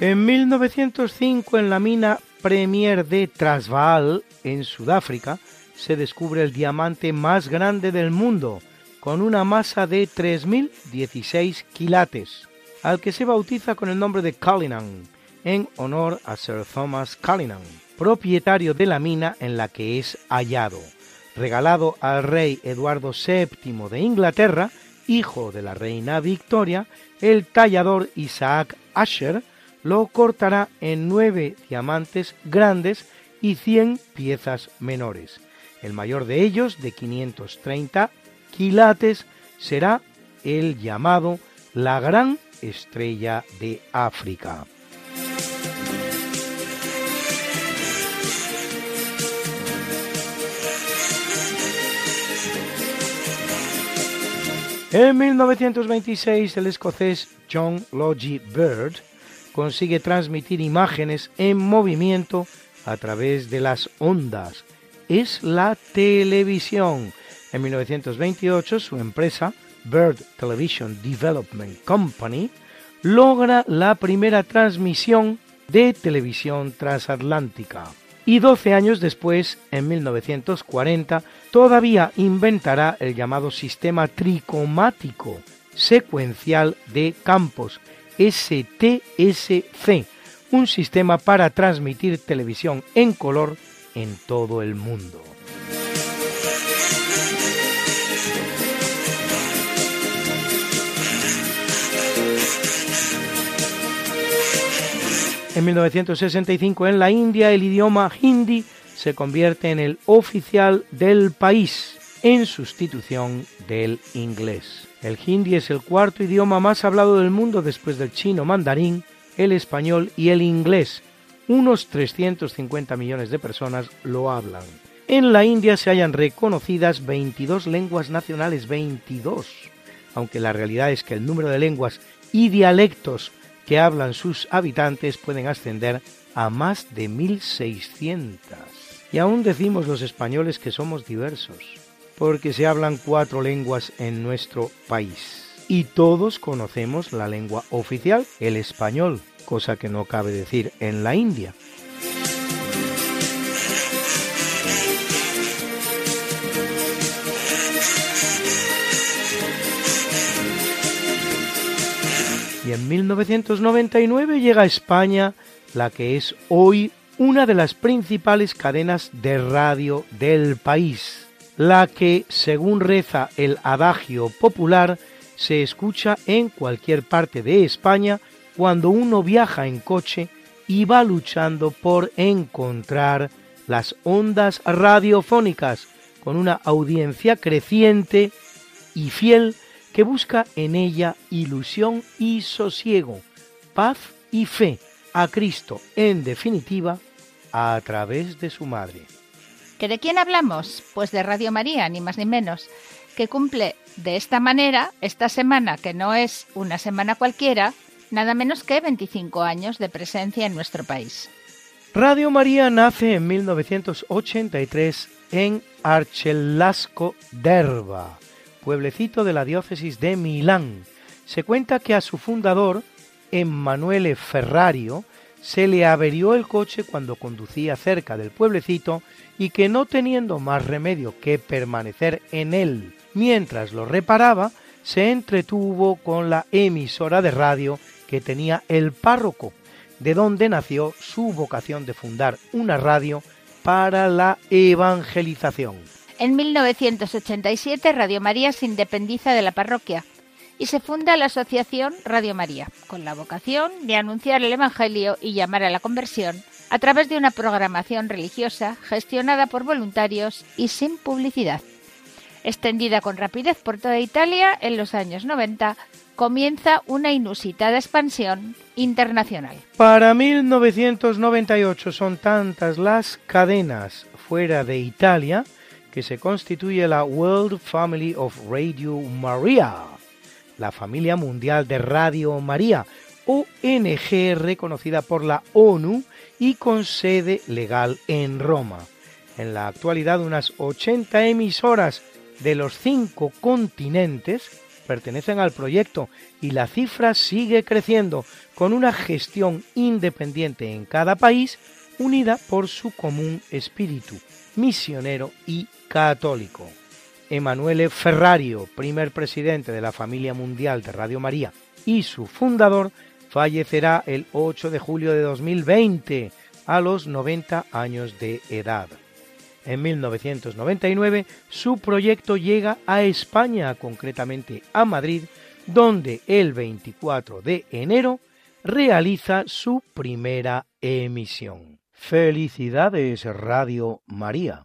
En 1905, en la mina Premier de Transvaal, en Sudáfrica, se descubre el diamante más grande del mundo, con una masa de 3.016 quilates, al que se bautiza con el nombre de Cullinan, en honor a Sir Thomas Cullinan, propietario de la mina en la que es hallado, regalado al rey Eduardo VII de Inglaterra, hijo de la reina Victoria, el tallador Isaac Asher lo cortará en nueve diamantes grandes y 100 piezas menores. El mayor de ellos, de 530 quilates, será el llamado la gran estrella de África. En 1926 el escocés John Logie Bird consigue transmitir imágenes en movimiento a través de las ondas. Es la televisión. En 1928 su empresa, Bird Television Development Company, logra la primera transmisión de televisión transatlántica. Y 12 años después, en 1940, todavía inventará el llamado sistema tricomático secuencial de campos, STSC, un sistema para transmitir televisión en color en todo el mundo. En 1965 en la India el idioma hindi se convierte en el oficial del país en sustitución del inglés. El hindi es el cuarto idioma más hablado del mundo después del chino mandarín, el español y el inglés. Unos 350 millones de personas lo hablan. En la India se hayan reconocidas 22 lenguas nacionales, 22, aunque la realidad es que el número de lenguas y dialectos que hablan sus habitantes pueden ascender a más de 1.600. Y aún decimos los españoles que somos diversos porque se hablan cuatro lenguas en nuestro país. Y todos conocemos la lengua oficial, el español, cosa que no cabe decir en la India. Y en 1999 llega a España la que es hoy una de las principales cadenas de radio del país, la que, según reza el adagio popular, se escucha en cualquier parte de España cuando uno viaja en coche y va luchando por encontrar las ondas radiofónicas con una audiencia creciente y fiel que busca en ella ilusión y sosiego, paz y fe a Cristo, en definitiva, a través de su Madre. ¿Que de quién hablamos? Pues de Radio María, ni más ni menos, que cumple de esta manera, esta semana, que no es una semana cualquiera, nada menos que 25 años de presencia en nuestro país. Radio María nace en 1983 en Archelasco d'Erba, pueblecito de la diócesis de Milán. Se cuenta que a su fundador, Emanuele Ferrario, se le averió el coche cuando conducía cerca del pueblecito y que no teniendo más remedio que permanecer en él mientras lo reparaba, se entretuvo con la emisora de radio que tenía el párroco, de donde nació su vocación de fundar una radio para la evangelización. En 1987 Radio María se independiza de la parroquia y se funda la asociación Radio María, con la vocación de anunciar el Evangelio y llamar a la conversión a través de una programación religiosa gestionada por voluntarios y sin publicidad. Extendida con rapidez por toda Italia en los años 90, comienza una inusitada expansión internacional. Para 1998 son tantas las cadenas fuera de Italia que se constituye la World Family of Radio Maria, la familia mundial de Radio María, ONG reconocida por la ONU y con sede legal en Roma. En la actualidad unas 80 emisoras de los cinco continentes pertenecen al proyecto y la cifra sigue creciendo con una gestión independiente en cada país unida por su común espíritu misionero y católico. Emanuele Ferrario, primer presidente de la familia mundial de Radio María y su fundador, fallecerá el 8 de julio de 2020 a los 90 años de edad. En 1999 su proyecto llega a España, concretamente a Madrid, donde el 24 de enero realiza su primera emisión. Felicidades Radio María.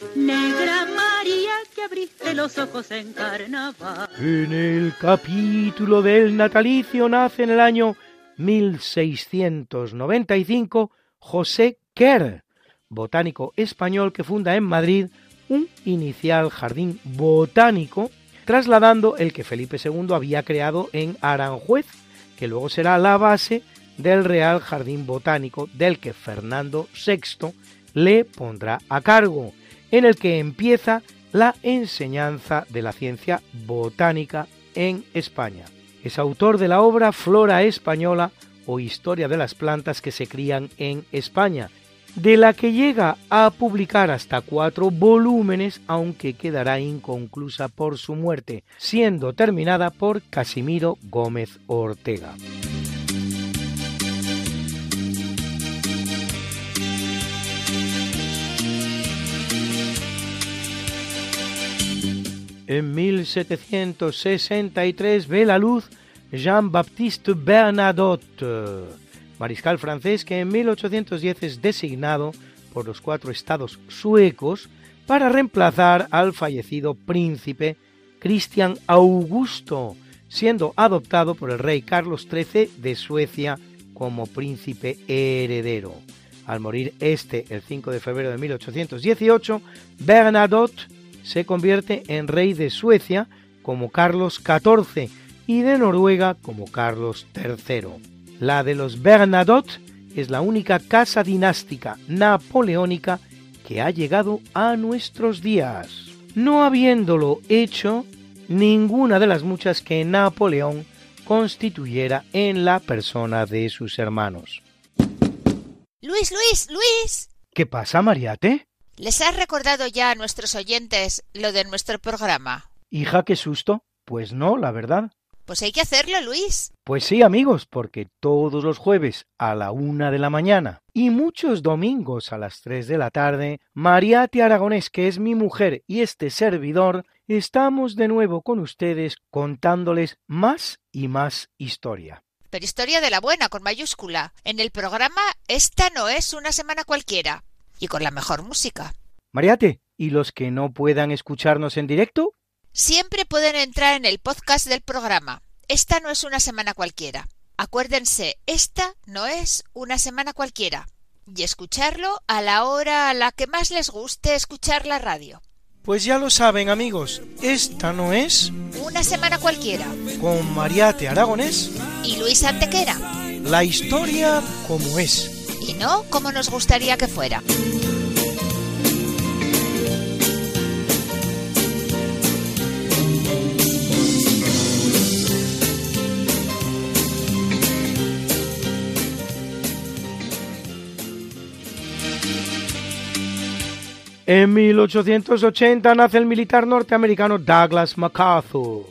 Negra María que abriste los ojos en carnaval. En el capítulo del natalicio nace en el año 1695 José Kerr, botánico español que funda en Madrid un inicial jardín botánico, trasladando el que Felipe II había creado en Aranjuez, que luego será la base del Real Jardín Botánico del que Fernando VI le pondrá a cargo, en el que empieza la enseñanza de la ciencia botánica en España. Es autor de la obra Flora Española o Historia de las plantas que se crían en España, de la que llega a publicar hasta cuatro volúmenes, aunque quedará inconclusa por su muerte, siendo terminada por Casimiro Gómez Ortega. En 1763 ve la luz Jean-Baptiste Bernadotte, mariscal francés que en 1810 es designado por los cuatro estados suecos para reemplazar al fallecido príncipe Cristian Augusto, siendo adoptado por el rey Carlos XIII de Suecia como príncipe heredero. Al morir este el 5 de febrero de 1818, Bernadotte se convierte en rey de Suecia como Carlos XIV y de Noruega como Carlos III. La de los Bernadotte es la única casa dinástica napoleónica que ha llegado a nuestros días, no habiéndolo hecho ninguna de las muchas que Napoleón constituyera en la persona de sus hermanos. Luis, Luis, Luis. ¿Qué pasa, Mariate? ¿Les has recordado ya a nuestros oyentes lo de nuestro programa? Hija, qué susto. Pues no, la verdad. Pues hay que hacerlo, Luis. Pues sí, amigos, porque todos los jueves a la una de la mañana y muchos domingos a las tres de la tarde, Mariate Aragonés, que es mi mujer y este servidor, estamos de nuevo con ustedes contándoles más y más historia. Pero historia de la buena, con mayúscula. En el programa Esta no es una semana cualquiera. Y con la mejor música. Mariate, ¿y los que no puedan escucharnos en directo? Siempre pueden entrar en el podcast del programa. Esta no es una semana cualquiera. Acuérdense, esta no es una semana cualquiera. Y escucharlo a la hora a la que más les guste escuchar la radio. Pues ya lo saben amigos, esta no es una semana cualquiera. Con Mariate Aragonés y Luis Antequera. La historia como es. No como nos gustaría que fuera. En 1880 nace el militar norteamericano Douglas MacArthur,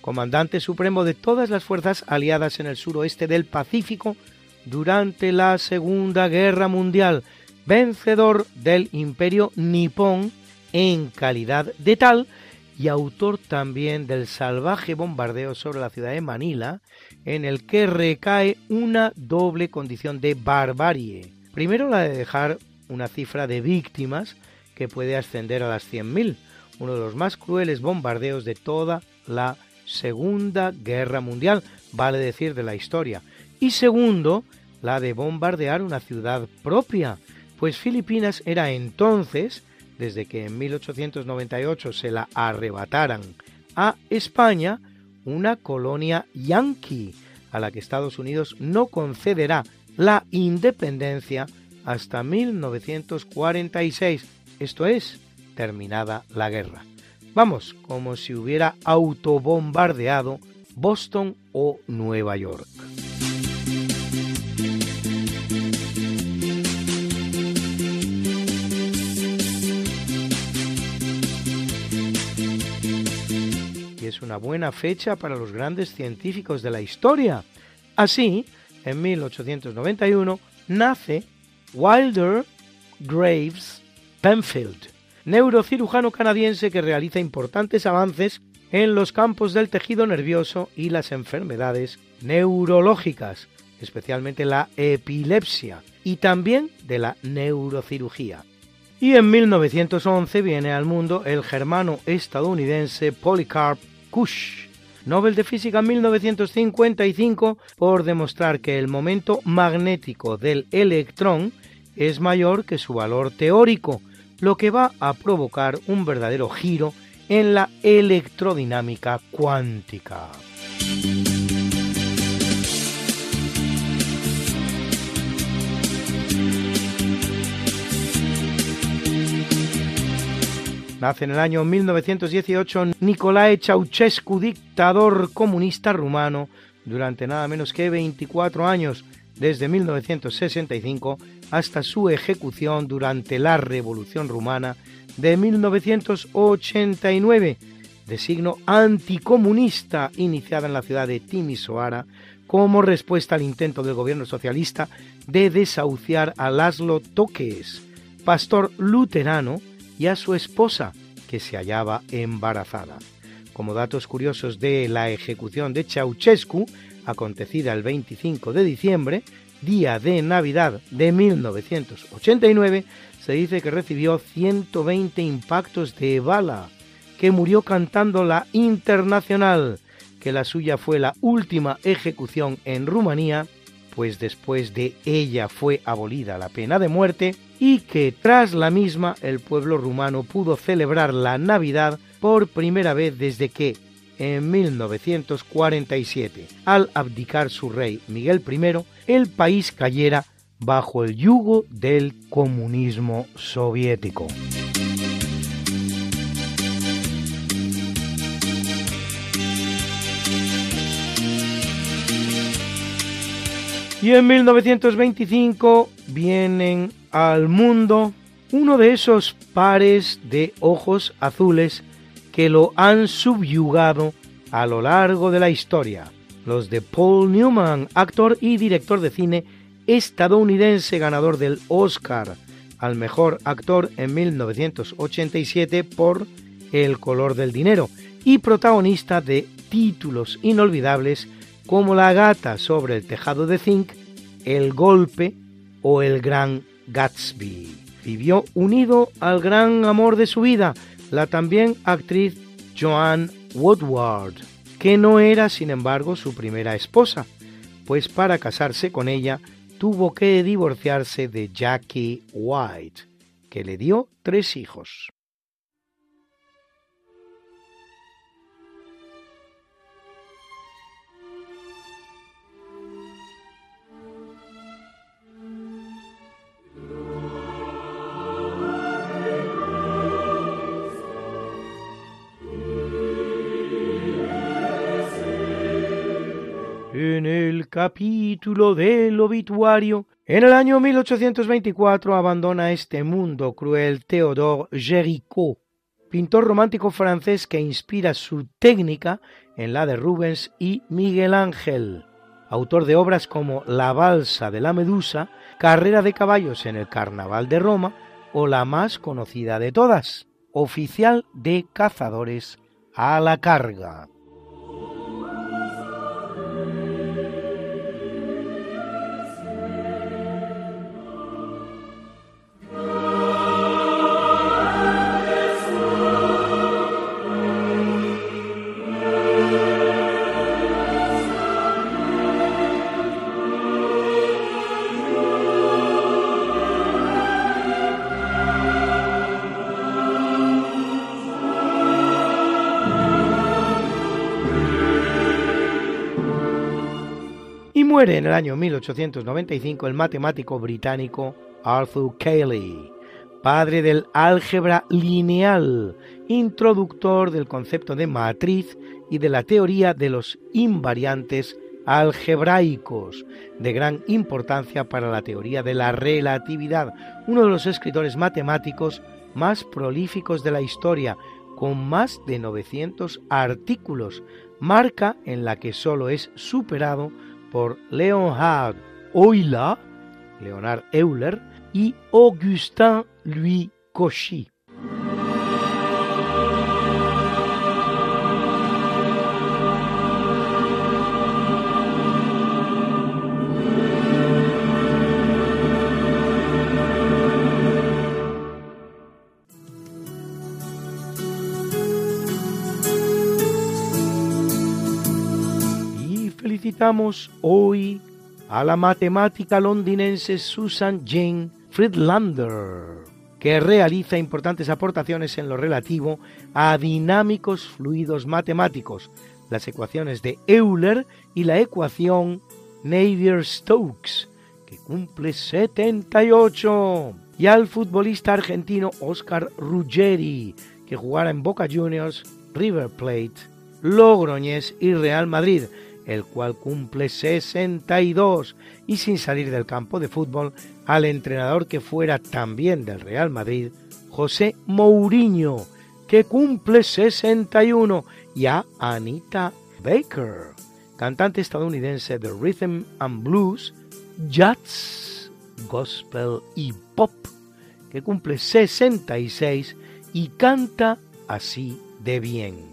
comandante supremo de todas las fuerzas aliadas en el suroeste del Pacífico durante la Segunda Guerra Mundial, vencedor del imperio nipón en calidad de tal y autor también del salvaje bombardeo sobre la ciudad de Manila, en el que recae una doble condición de barbarie. Primero la de dejar una cifra de víctimas que puede ascender a las 100.000, uno de los más crueles bombardeos de toda la Segunda Guerra Mundial, vale decir de la historia. Y segundo, la de bombardear una ciudad propia, pues Filipinas era entonces, desde que en 1898 se la arrebataran a España, una colonia yanqui, a la que Estados Unidos no concederá la independencia hasta 1946 esto es, terminada la guerra. Vamos, como si hubiera autobombardeado Boston o Nueva York. Es una buena fecha para los grandes científicos de la historia. Así, en 1891 nace Wilder Graves Penfield, neurocirujano canadiense que realiza importantes avances en los campos del tejido nervioso y las enfermedades neurológicas, especialmente la epilepsia, y también de la neurocirugía. Y en 1911 viene al mundo el germano estadounidense Polycarp Kusch, Nobel de Física en 1955 por demostrar que el momento magnético del electrón es mayor que su valor teórico, lo que va a provocar un verdadero giro en la electrodinámica cuántica. Nace en el año 1918 Nicolae Ceausescu, dictador comunista rumano, durante nada menos que 24 años, desde 1965 hasta su ejecución durante la Revolución Rumana de 1989, de signo anticomunista iniciada en la ciudad de Timisoara como respuesta al intento del gobierno socialista de desahuciar a Laszlo Toques, pastor luterano, y a su esposa, que se hallaba embarazada. Como datos curiosos de la ejecución de Ceausescu, acontecida el 25 de diciembre, día de Navidad de 1989, se dice que recibió 120 impactos de bala, que murió cantando la Internacional, que la suya fue la última ejecución en Rumanía, pues después de ella fue abolida la pena de muerte, y que tras la misma el pueblo rumano pudo celebrar la Navidad por primera vez desde que, en 1947, al abdicar su rey Miguel I, el país cayera bajo el yugo del comunismo soviético. Y en 1925 vienen al mundo uno de esos pares de ojos azules que lo han subyugado a lo largo de la historia. Los de Paul Newman, actor y director de cine estadounidense ganador del Oscar al mejor actor en 1987 por El color del dinero y protagonista de títulos inolvidables como La gata sobre el tejado de zinc, El golpe o El gran Gatsby. Vivió unido al gran amor de su vida, la también actriz Joanne Woodward que no era, sin embargo, su primera esposa. pues para casarse con ella tuvo que divorciarse de Jackie White, que le dio tres hijos. En el capítulo del obituario, en el año 1824 abandona este mundo cruel Théodore Géricault, pintor romántico francés que inspira su técnica en la de Rubens y Miguel Ángel, autor de obras como La balsa de la Medusa, Carrera de caballos en el Carnaval de Roma o la más conocida de todas, Oficial de cazadores a la carga. Muere en el año 1895 el matemático británico Arthur Cayley, padre del álgebra lineal, introductor del concepto de matriz y de la teoría de los invariantes algebraicos, de gran importancia para la teoría de la relatividad, uno de los escritores matemáticos más prolíficos de la historia, con más de 900 artículos, marca en la que solo es superado por Leonhard Euler, Leonard Euler y Augustin Louis Cauchy. Hoy a la matemática londinense Susan Jane Friedlander, que realiza importantes aportaciones en lo relativo a dinámicos fluidos matemáticos, las ecuaciones de Euler y la ecuación Navier-Stokes, que cumple 78, y al futbolista argentino Oscar Ruggeri, que jugará en Boca Juniors, River Plate, Logroñés y Real Madrid, el cual cumple 62 y sin salir del campo de fútbol al entrenador que fuera también del Real Madrid, José Mourinho, que cumple 61 y a Anita Baker, cantante estadounidense de rhythm and blues, jazz, gospel y pop, que cumple 66 y canta así de bien.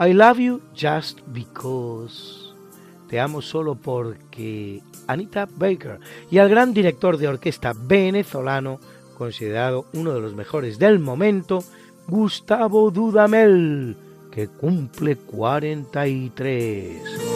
I Love You Just Because. Te amo solo porque Anita Baker y al gran director de orquesta venezolano, considerado uno de los mejores del momento, Gustavo Dudamel, que cumple 43.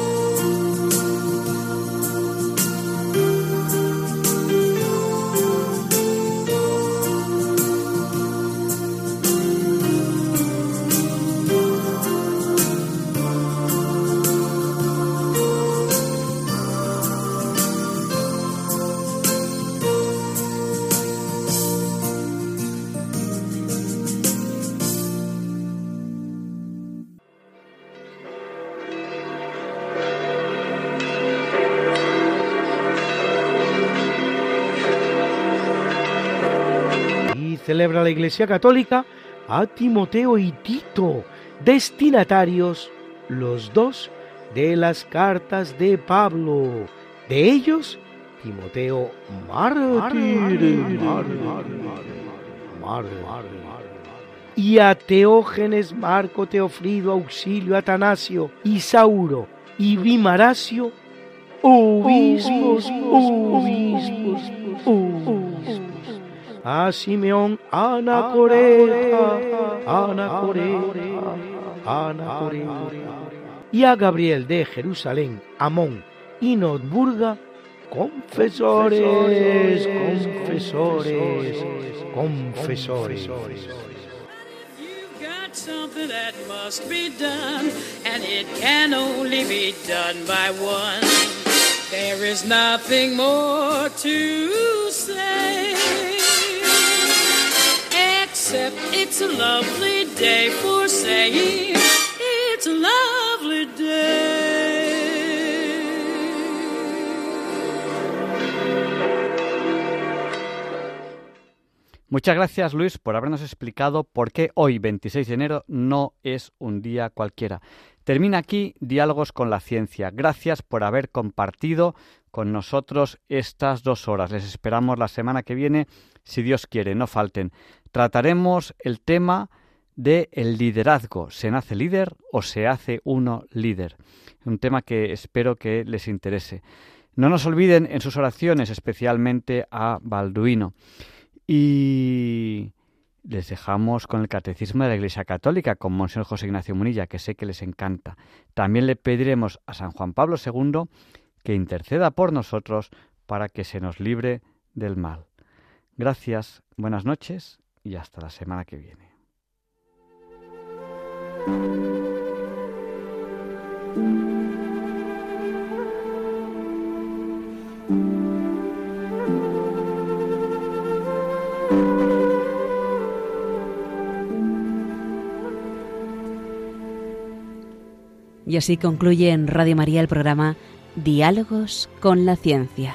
La Iglesia Católica a Timoteo y Tito, destinatarios los dos de las cartas de Pablo. De ellos, Timoteo mártir, y a Teógenes, Marco, Teofrido, Auxilio, Atanasio, Isauro y Bimaracio, obispos, obispos, obispos a Simeón, Anacoreta, Anacoreta, Anacoreta, y a Gabriel de Jerusalén, Amón y Notburga, confesores, confesores, confesores. Something that must be done, and it can only be done by one. There is nothing more to say. It's a lovely day for saying it's a lovely day. Muchas gracias Luis por habernos explicado por qué hoy 26 de enero no es un día cualquiera. Termina aquí Diálogos con la Ciencia. Gracias por haber compartido con nosotros estas dos horas. Les esperamos la semana que viene, si Dios quiere, no falten trataremos el tema de el liderazgo. ¿Se nace líder o se hace uno líder? Un tema que espero que les interese. No nos olviden en sus oraciones, especialmente a Balduino. Y les dejamos con el Catecismo de la Iglesia Católica, con Monseñor José Ignacio Munilla, que sé que les encanta. También le pediremos a San Juan Pablo II que interceda por nosotros para que se nos libre del mal. Gracias, buenas noches y hasta la semana que viene. Y así concluye en Radio María el programa Diálogos con la Ciencia.